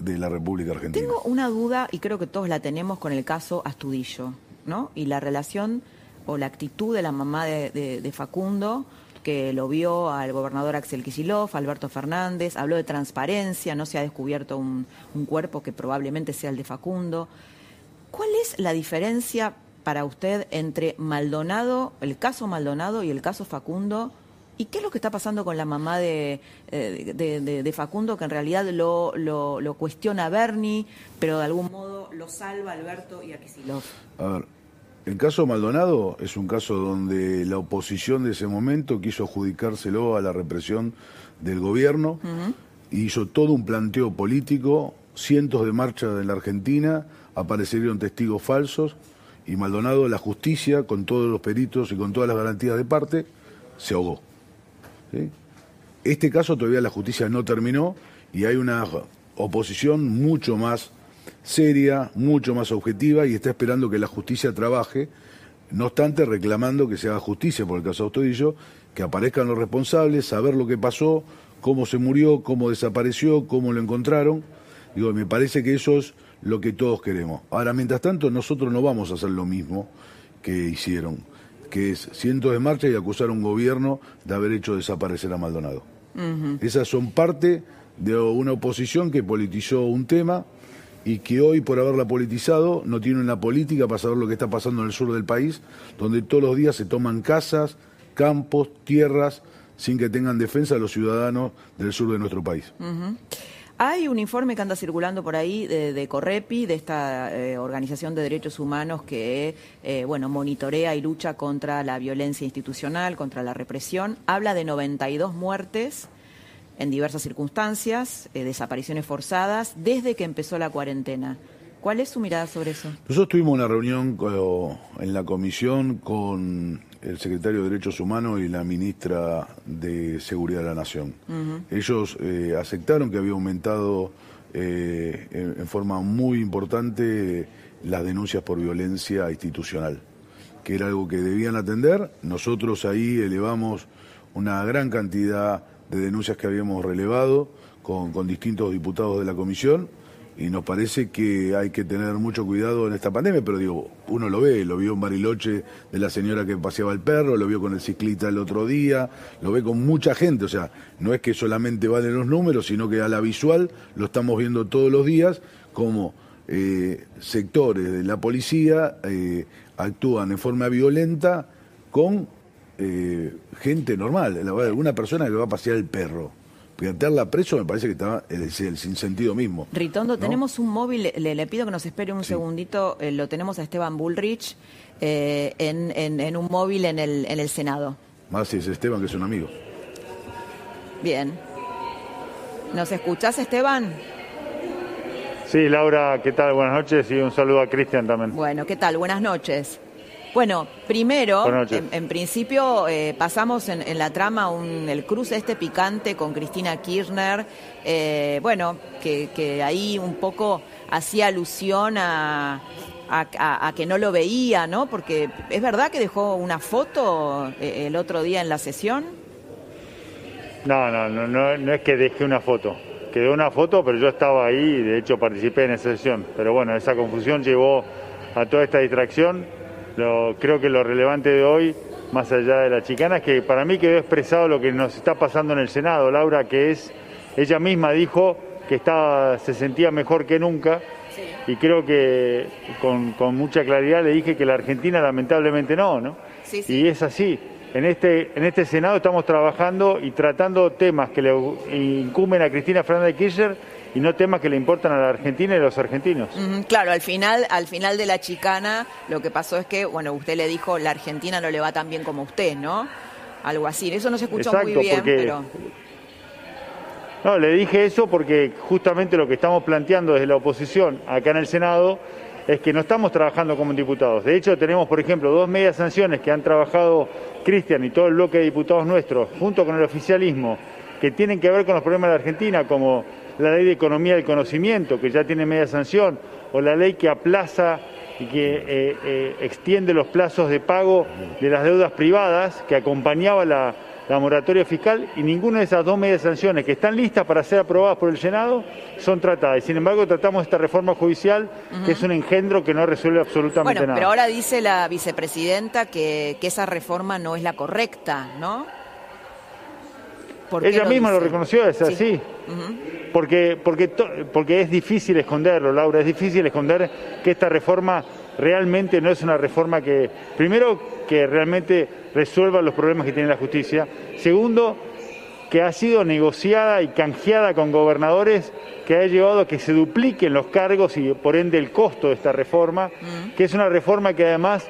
de la República Argentina. Tengo una duda, y creo que todos la tenemos con el caso Astudillo, ¿no? Y la relación o la actitud de la mamá de, Facundo, que lo vio al gobernador Axel Kicillof, Alberto Fernández, habló de transparencia, no se ha descubierto un, un cuerpo que probablemente sea el de Facundo. ¿Cuál es la diferencia para usted entre Maldonado, el caso Maldonado y el caso Facundo? ¿Y qué es lo que está pasando con la mamá de, eh, de, Facundo, que en realidad lo, lo, cuestiona Bernie, pero de algún modo lo salva Alberto y Aquisilo? A ver, el caso Maldonado es un caso donde la oposición de ese momento quiso adjudicárselo a la represión del gobierno, hizo todo un planteo político, cientos de marchas en la Argentina, aparecieron testigos falsos, y Maldonado, la justicia, con todos los peritos y con todas las garantías de parte, se ahogó. Este caso todavía la justicia no terminó y hay una oposición mucho más seria, mucho más objetiva y está esperando que la justicia trabaje, no obstante reclamando que se haga justicia por el caso Autodillo, que aparezcan los responsables, saber lo que pasó, cómo se murió, cómo desapareció, cómo lo encontraron. Digo, me parece que eso es lo que todos queremos. Ahora, mientras tanto, nosotros no vamos a hacer lo mismo que hicieron, que es cientos de marchas y acusar a un gobierno de haber hecho desaparecer a Maldonado. Esas son parte de una oposición que politizó un tema y que hoy, por haberla politizado, no tiene una política para saber lo que está pasando en el sur del país, donde todos los días se toman casas, campos, tierras, sin que tengan defensa los ciudadanos del sur de nuestro país. Hay un informe que anda circulando por ahí de, Correpi, de esta eh, organización de derechos humanos que eh, bueno monitorea y lucha contra la violencia institucional, contra la represión. Habla de 92 muertes en diversas circunstancias, eh, desapariciones forzadas, desde que empezó la cuarentena. ¿Cuál es su mirada sobre eso? Nosotros tuvimos una reunión en la comisión con el secretario de Derechos Humanos y la ministra de Seguridad de la Nación. Ellos eh, aceptaron que había aumentado eh, en, forma muy importante las denuncias por violencia institucional, que era algo que debían atender. Nosotros ahí elevamos una gran cantidad de denuncias que habíamos relevado con distintos diputados de la comisión y nos parece que hay que tener mucho cuidado en esta pandemia, pero digo, uno lo ve, lo vio en Bariloche de la señora que paseaba el perro, lo vio con el ciclista el otro día, lo ve con mucha gente, o sea, no es que solamente valen los números, sino que a la visual lo estamos viendo todos los días como eh, sectores de la policía eh, actúan en forma violenta con eh, gente normal, una persona que va a pasear el perro plantearla preso me parece que está el, sin sentido mismo. Ritondo, tenemos un móvil, le, pido que nos espere un segundito, eh, lo tenemos a Esteban Bullrich eh, en, un móvil en el, en el Senado. Más si es Esteban, que es un amigo. Bien. ¿Nos escuchás, Esteban? Sí, Laura, ¿qué tal? Buenas noches y un saludo a Cristian también. Bueno, ¿qué tal? Buenas noches. Bueno, primero, en, principio eh, pasamos en, la trama un, el cruce este picante con Cristina Kirchner, eh, bueno, que, ahí un poco hacía alusión a, a, que no lo veía, ¿no? Porque es verdad que dejó una foto eh, el otro día en la sesión. No, no, no, no, no es que dejé una foto. Quedó una foto, pero yo estaba ahí y de hecho participé en esa sesión. Pero bueno, esa confusión llevó a toda esta distracción creo que lo relevante de hoy, más allá de la chicana, es que para mí quedó expresado lo que nos está pasando en el Senado, Laura, que es, ella misma dijo que estaba, se sentía mejor que nunca, y creo que con, mucha claridad le dije que la Argentina lamentablemente no, ¿no? Y es así. En este, en este Senado estamos trabajando y tratando temas que le incumben a Cristina Fernández Kirchner y no temas que le importan a la Argentina y a los argentinos. claro, al final, al final de la chicana, lo que pasó es que, bueno, usted le dijo, la Argentina no le va tan bien como usted, ¿no? Algo así. Eso no se escuchó muy bien, pero... No, le dije eso porque justamente lo que estamos planteando desde la oposición acá en el Senado es que no estamos trabajando como diputados. De hecho, tenemos, por ejemplo, dos medias sanciones que han trabajado Cristian y todo el bloque de diputados nuestros, junto con el oficialismo, que tienen que ver con los problemas de Argentina, como la ley de economía del conocimiento, que ya tiene media sanción, o la ley que aplaza y que eh, eh, extiende los plazos de pago de las deudas privadas, que acompañaba la, moratoria fiscal, y ninguna de esas dos medias sanciones que están listas para ser aprobadas por el Senado son tratadas. Y sin embargo, tratamos esta reforma judicial, que es un engendro que no resuelve absolutamente bueno, nada. Pero ahora dice la vicepresidenta que, que esa reforma no es la correcta, ¿no? Ella misma lo reconoció, es así. porque, porque, porque es difícil esconderlo, Laura, es difícil esconder que esta reforma realmente no es una reforma que, primero, que realmente resuelva los problemas que tiene la justicia, segundo, que ha sido negociada y canjeada con gobernadores que ha llevado a que se dupliquen los cargos y por ende el costo de esta reforma, que es una reforma que además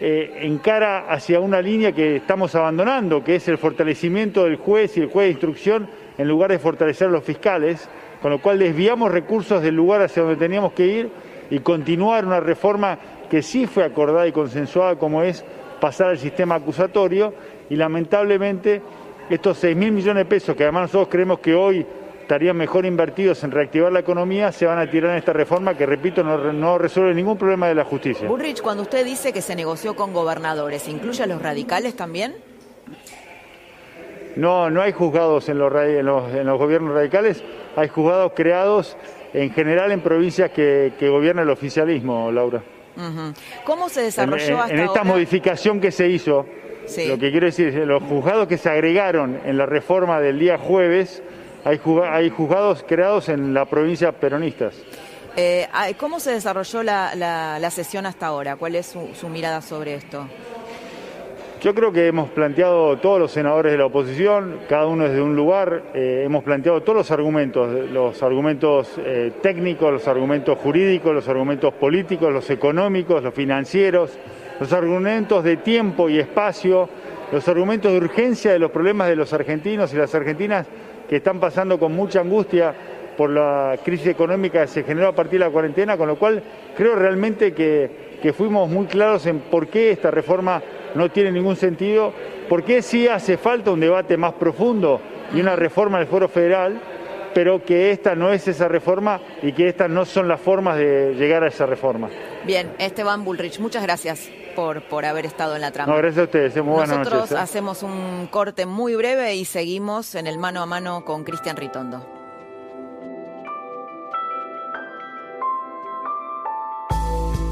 eh, encara hacia una línea que estamos abandonando, que es el fortalecimiento del juez y el juez de instrucción en lugar de fortalecer a los fiscales, con lo cual desviamos recursos del lugar hacia donde teníamos que ir y continuar una reforma que sí fue acordada y consensuada como es pasar al sistema acusatorio. Y lamentablemente estos 6 mil millones de pesos, que además nosotros creemos que hoy estarían mejor invertidos en reactivar la economía, se van a tirar en esta reforma que, repito, no, resuelve ningún problema de la justicia. Bullrich, cuando usted dice que se negoció con gobernadores, ¿incluye a los radicales también? No, no hay juzgados en los, en los, gobiernos radicales, hay juzgados creados en general en provincias que, gobierna el oficialismo, Laura. ¿Cómo se desarrolló en, hasta En esta modificación que se hizo, lo que quiero decir es los juzgados que se agregaron en la reforma del día jueves, hay, juzgados creados en la provincia peronistas. Eh, ¿Cómo se desarrolló la, sesión hasta ahora? ¿Cuál es su, mirada sobre esto? Yo creo que hemos planteado todos los senadores de la oposición, cada uno desde un lugar, eh, hemos planteado todos los argumentos, los argumentos eh, técnicos, los argumentos jurídicos, los argumentos políticos, los económicos, los financieros, los argumentos de tiempo y espacio, los argumentos de urgencia de los problemas de los argentinos y las argentinas que están pasando con mucha angustia por la crisis económica que se generó a partir de la cuarentena, con lo cual creo realmente que, fuimos muy claros en por qué esta reforma no tiene ningún sentido, por qué sí hace falta un debate más profundo y una reforma del Foro Federal, pero que esta no es esa reforma y que estas no son las formas de llegar a esa reforma. Bien, Esteban Bullrich, muchas gracias por, por haber estado en la trama. No, gracias a ustedes, muy buenas Nosotros ¿eh? hacemos un corte muy breve y seguimos en el mano a mano con Cristian Ritondo.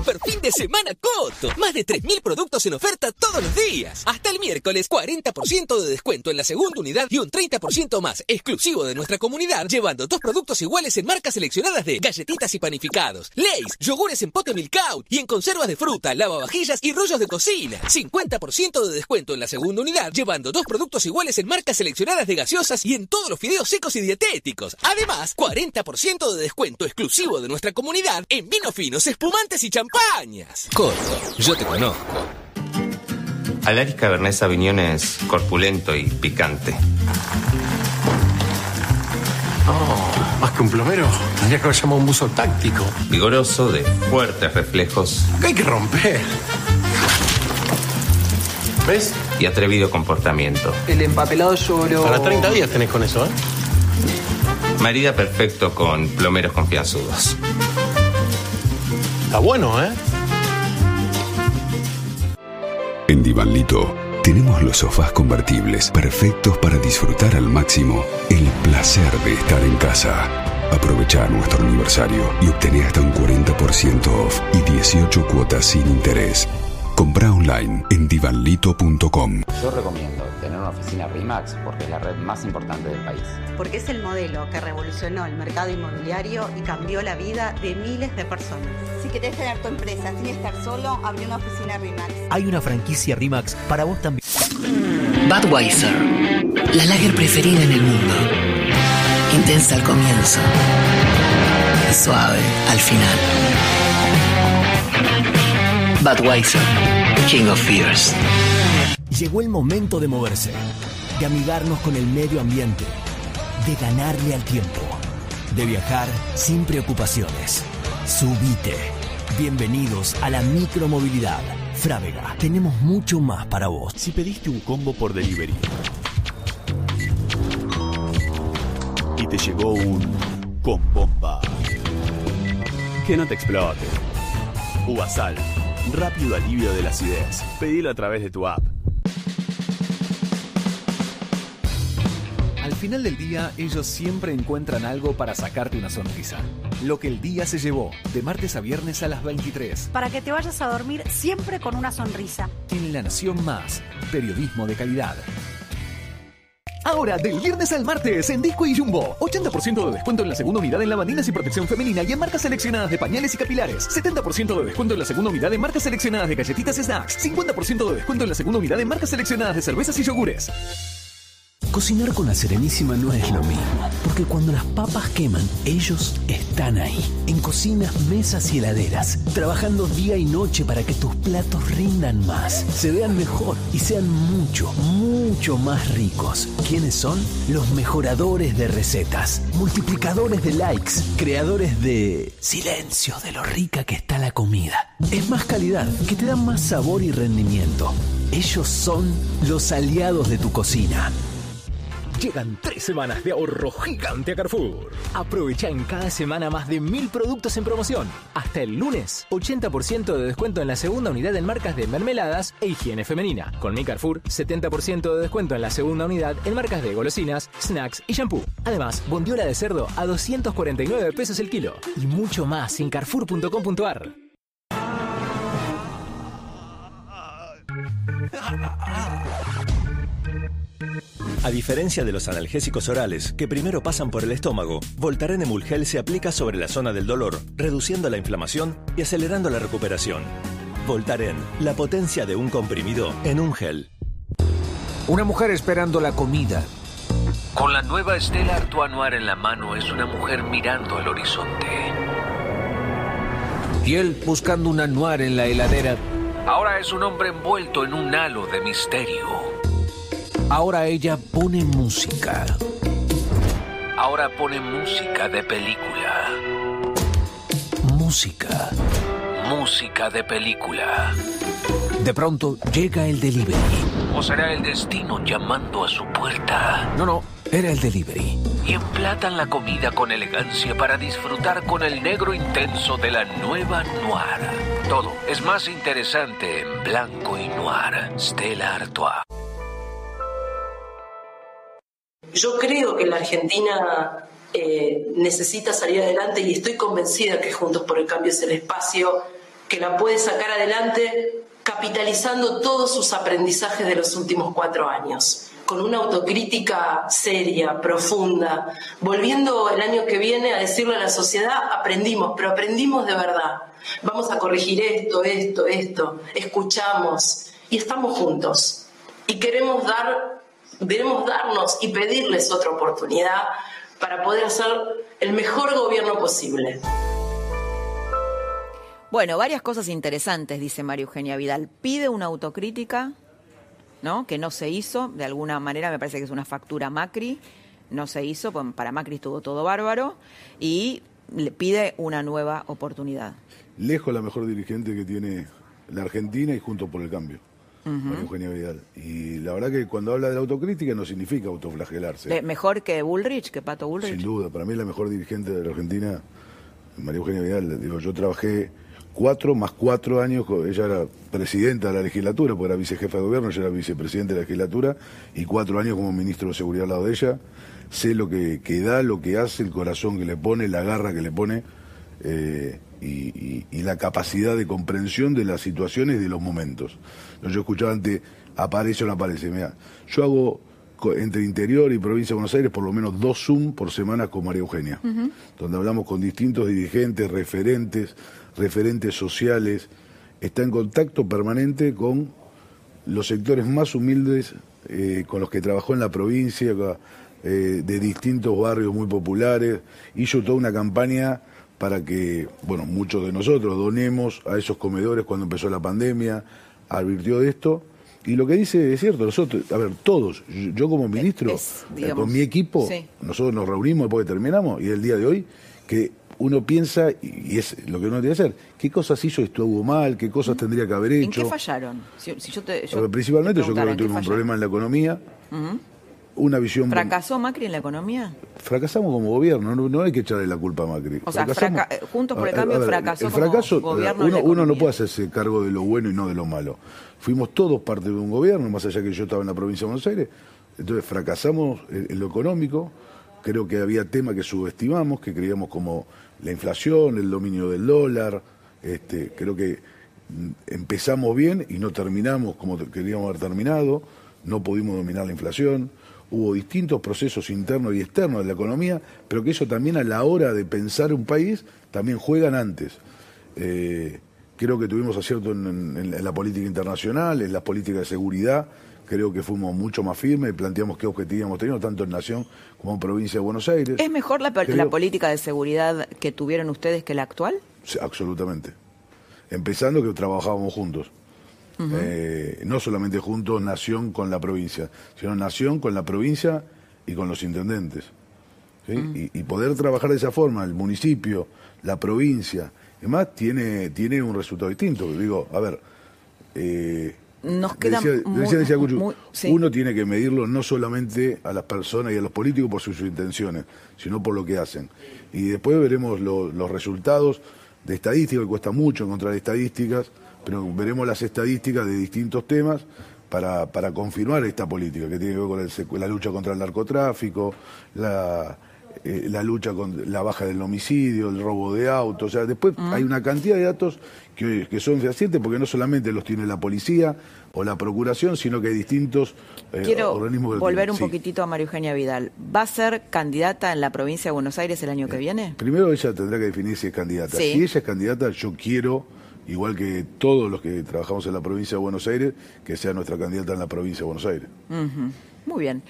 Super fin de semana Coto. Más de 3.000 productos en oferta todos los días. Hasta el miércoles, 40% de descuento en la segunda unidad y un 30% más exclusivo de nuestra comunidad, llevando dos productos iguales en marcas seleccionadas de galletitas y panificados, Lays, yogures en pote out y en conservas de fruta, lavavajillas y rollos de cocina. 50% de descuento en la segunda unidad, llevando dos productos iguales en marcas seleccionadas de gaseosas y en todos los fideos secos y dietéticos. Además, 40% de descuento exclusivo de nuestra comunidad en vinos finos, espumantes y champán Corto, yo te conozco. Alaris Cabernet Sauvignon es corpulento y picante. Oh, más que un plomero, tendría que haber llamado un buzo táctico. Vigoroso, de fuertes reflejos. hay que romper. ¿Ves? Y atrevido comportamiento. El empapelado lloro. Para 30 días tenés con eso, ¿eh? Marida perfecto con plomeros confianzudos. Está bueno, ¿eh? En Divanlito tenemos los sofás convertibles perfectos para disfrutar al máximo el placer de estar en casa. Aprovecha nuestro aniversario y obtener hasta un 40% off y 18 cuotas sin interés. Compra online en divanlito.com. Yo recomiendo tener una oficina RIMAX porque es la red más importante del país. Porque es el modelo que revolucionó el mercado inmobiliario y cambió la vida de miles de personas. Si querés tener tu empresa sin estar solo, abre una oficina RIMAX. Hay una franquicia RIMAX para vos también. Budweiser, la lager preferida en el mundo. Intensa al comienzo y suave al final. Budweiser, King of Fears. Llegó el momento de moverse, de amigarnos con el medio ambiente, de ganarle al tiempo, de viajar sin preocupaciones. Subite. Bienvenidos a la micromovilidad. Frávega, tenemos mucho más para vos. Si pediste un combo por delivery y te llegó un con bomba, que no te explote. Uvasal Rápido alivio de la acidez. Pedilo a través de tu app. Final del día, ellos siempre encuentran algo para sacarte una sonrisa. Lo que el día se llevó, de martes a viernes a las 23. Para que te vayas a dormir siempre con una sonrisa. En La Nación Más, periodismo de calidad. Ahora, del viernes al martes, en Disco y Jumbo. 80% de descuento en la segunda unidad en lavaninas y protección femenina y en marcas seleccionadas de pañales y capilares. 70% de descuento en la segunda unidad en marcas seleccionadas de galletitas snacks. 50% de descuento en la segunda unidad en marcas seleccionadas de cervezas y yogures. Cocinar con la Serenísima no es lo mismo, porque cuando las papas queman, ellos están ahí, en cocinas, mesas y heladeras, trabajando día y noche para que tus platos rindan más, se vean mejor y sean mucho, mucho más ricos. ¿Quiénes son? Los mejoradores de recetas, multiplicadores de likes, creadores de silencio de lo rica que está la comida. Es más calidad, que te da más sabor y rendimiento. Ellos son los aliados de tu cocina. Llegan tres semanas de ahorro gigante a Carrefour. Aprovecha en cada semana más de mil productos en promoción. Hasta el lunes, 80% de descuento en la segunda unidad en marcas de mermeladas e higiene femenina. Con mi Carrefour, 70% de descuento en la segunda unidad en marcas de golosinas, snacks y shampoo. Además, bondiola de cerdo a 249 pesos el kilo. Y mucho más en carrefour.com.ar. A diferencia de los analgésicos orales, que primero pasan por el estómago, Voltaren Emulgel se aplica sobre la zona del dolor, reduciendo la inflamación y acelerando la recuperación. Voltaren, la potencia de un comprimido en un gel. Una mujer esperando la comida. Con la nueva Estela Artois Noir en la mano es una mujer mirando al horizonte. Y él buscando una noir en la heladera. Ahora es un hombre envuelto en un halo de misterio. Ahora ella pone música. Ahora pone música de película. Música. Música de película. De pronto llega el delivery. ¿O será el destino llamando a su puerta? No, no, era el delivery. Y emplatan la comida con elegancia para disfrutar con el negro intenso de la nueva Noir. Todo es más interesante en blanco y noir. Stella Artois. Yo creo que la Argentina eh, necesita salir adelante y estoy convencida que Juntos por el Cambio es el espacio que la puede sacar adelante capitalizando todos sus aprendizajes de los últimos cuatro años, con una autocrítica seria, profunda, volviendo el año que viene a decirle a la sociedad, aprendimos, pero aprendimos de verdad. Vamos a corregir esto, esto, esto, escuchamos y estamos juntos. Y queremos dar, debemos darnos y pedirles otra oportunidad para poder hacer el mejor gobierno posible. Bueno, varias cosas interesantes, dice María Eugenia Vidal. Pide una autocrítica, ¿no? Que no se hizo, de alguna manera me parece que es una factura Macri, no se hizo, pues, para Macri estuvo todo bárbaro, y le pide una nueva oportunidad. Lejos la mejor dirigente que tiene la Argentina y junto por el cambio. María Eugenia Vidal. Y la verdad que cuando habla de la autocrítica no significa autoflagelarse. Mejor que Bullrich, que Pato Bullrich. Sin duda, para mí la mejor dirigente de la Argentina, María Eugenia Vidal. Digo, yo trabajé cuatro más cuatro años, ella era presidenta de la legislatura, porque era vicejefa de gobierno, yo era vicepresidente de la legislatura, y cuatro años como ministro de Seguridad al lado de ella. Sé lo que, que da, lo que hace, el corazón que le pone, la garra que le pone, eh, y, y- y la capacidad de comprensión de las situaciones y de los momentos. Yo escuchaba antes, aparece o no aparece. Mira, yo hago entre interior y provincia de Buenos Aires por lo menos dos Zoom por semana con María Eugenia donde hablamos con distintos dirigentes, referentes, referentes sociales. Está en contacto permanente con los sectores más humildes eh, con los que trabajó en la provincia, eh, de distintos barrios muy populares. Hizo toda una campaña para que, bueno, muchos de nosotros donemos a esos comedores cuando empezó la pandemia, advirtió de esto. Y lo que dice es cierto, nosotros, a ver, todos, yo, como ministro, Es, eh, digamos, con mi equipo, sí. nosotros nos reunimos después que terminamos y el día de hoy que uno piensa, y es lo que uno tiene que hacer, qué cosas hizo estuvo mal, qué cosas tendría que haber ¿En hecho. qué fallaron? Si, si yo te, yo principalmente te yo creo que ¿en tuvimos un problema en la economía. Una visión... ¿Fracasó Macri en la economía? Fracasamos como gobierno, no, no hay que echarle la culpa a Macri. O sea, fraca- eh, Juntos por el Cambio a ver, fracasó el como gobierno en uno, la uno no puede hacerse cargo de lo bueno y no de lo malo. Fuimos todos parte de un gobierno, más allá que yo estaba en la provincia de Buenos Aires. Entonces fracasamos en, lo económico. Creo que había temas que subestimamos, que creíamos como la inflación, el dominio del dólar. Este, creo que mm, empezamos bien y no terminamos como queríamos haber terminado. No pudimos dominar la inflación. Hubo distintos procesos internos y externos de la economía, pero que eso también a la hora de pensar un país también juegan antes. Eh, creo que tuvimos acierto en, en- en la política internacional, en las políticas de seguridad. Creo que fuimos mucho más firmes, planteamos qué objetivos hemos tenido, tanto en Nación como en Provincia de Buenos Aires. ¿Es mejor la, Creo- la política de seguridad que tuvieron ustedes que la actual? Sí, absolutamente. Empezando que trabajábamos juntos. Eh, no solamente juntos Nación con la provincia, sino Nación con la provincia y con los intendentes. ¿sí? y, y poder trabajar de esa forma, el municipio, la provincia, además tiene, tiene un resultado distinto. Digo, a ver, eh, nos queda Decía- muy- decía- decía Cuchu, muy- sí. uno tiene que medirlo no solamente a las personas y a los políticos por sus, sus intenciones, sino por lo que hacen. Y después veremos lo- los resultados de estadísticas, que cuesta mucho encontrar estadísticas, pero veremos las estadísticas de distintos temas para, para confirmar esta política, que tiene que ver con el la lucha contra el narcotráfico, la, eh, la lucha con la baja del homicidio, el robo de autos. O sea, después hay una cantidad de datos que, que son fehacientes porque no solamente los tiene la policía o la procuración, sino que hay distintos eh, Quiero organismos que lo volver un Sí. poquitito a María Eugenia Vidal. ¿Va a ser candidata en la provincia de Buenos Aires el año que viene? Primero ella tendrá que definir si es candidata. Sí. Si ella es candidata, yo quiero, igual que todos los que trabajamos en la provincia de Buenos Aires, que sea nuestra candidata en la provincia de Buenos Aires. Ujú. Muy bien.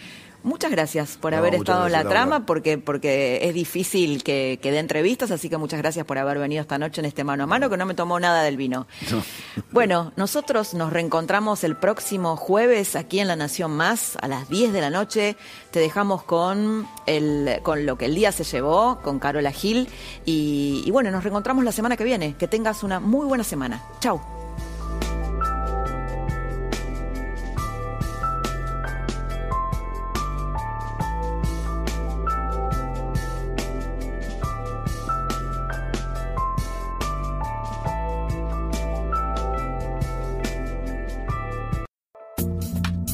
Muchas gracias por No, haber estado en la trama, porque, porque es difícil que, que dé entrevistas, así que muchas gracias por haber venido esta noche en este mano a mano, que no me tomó nada del vino. [laughs] Bueno, nosotros nos reencontramos el próximo jueves aquí en La Nación Más a las 10 de la noche. Te dejamos con, el, con lo que el día se llevó, con Carola Gil. Y, y bueno, nos reencontramos la semana que viene. Que tengas una muy buena semana. Chau.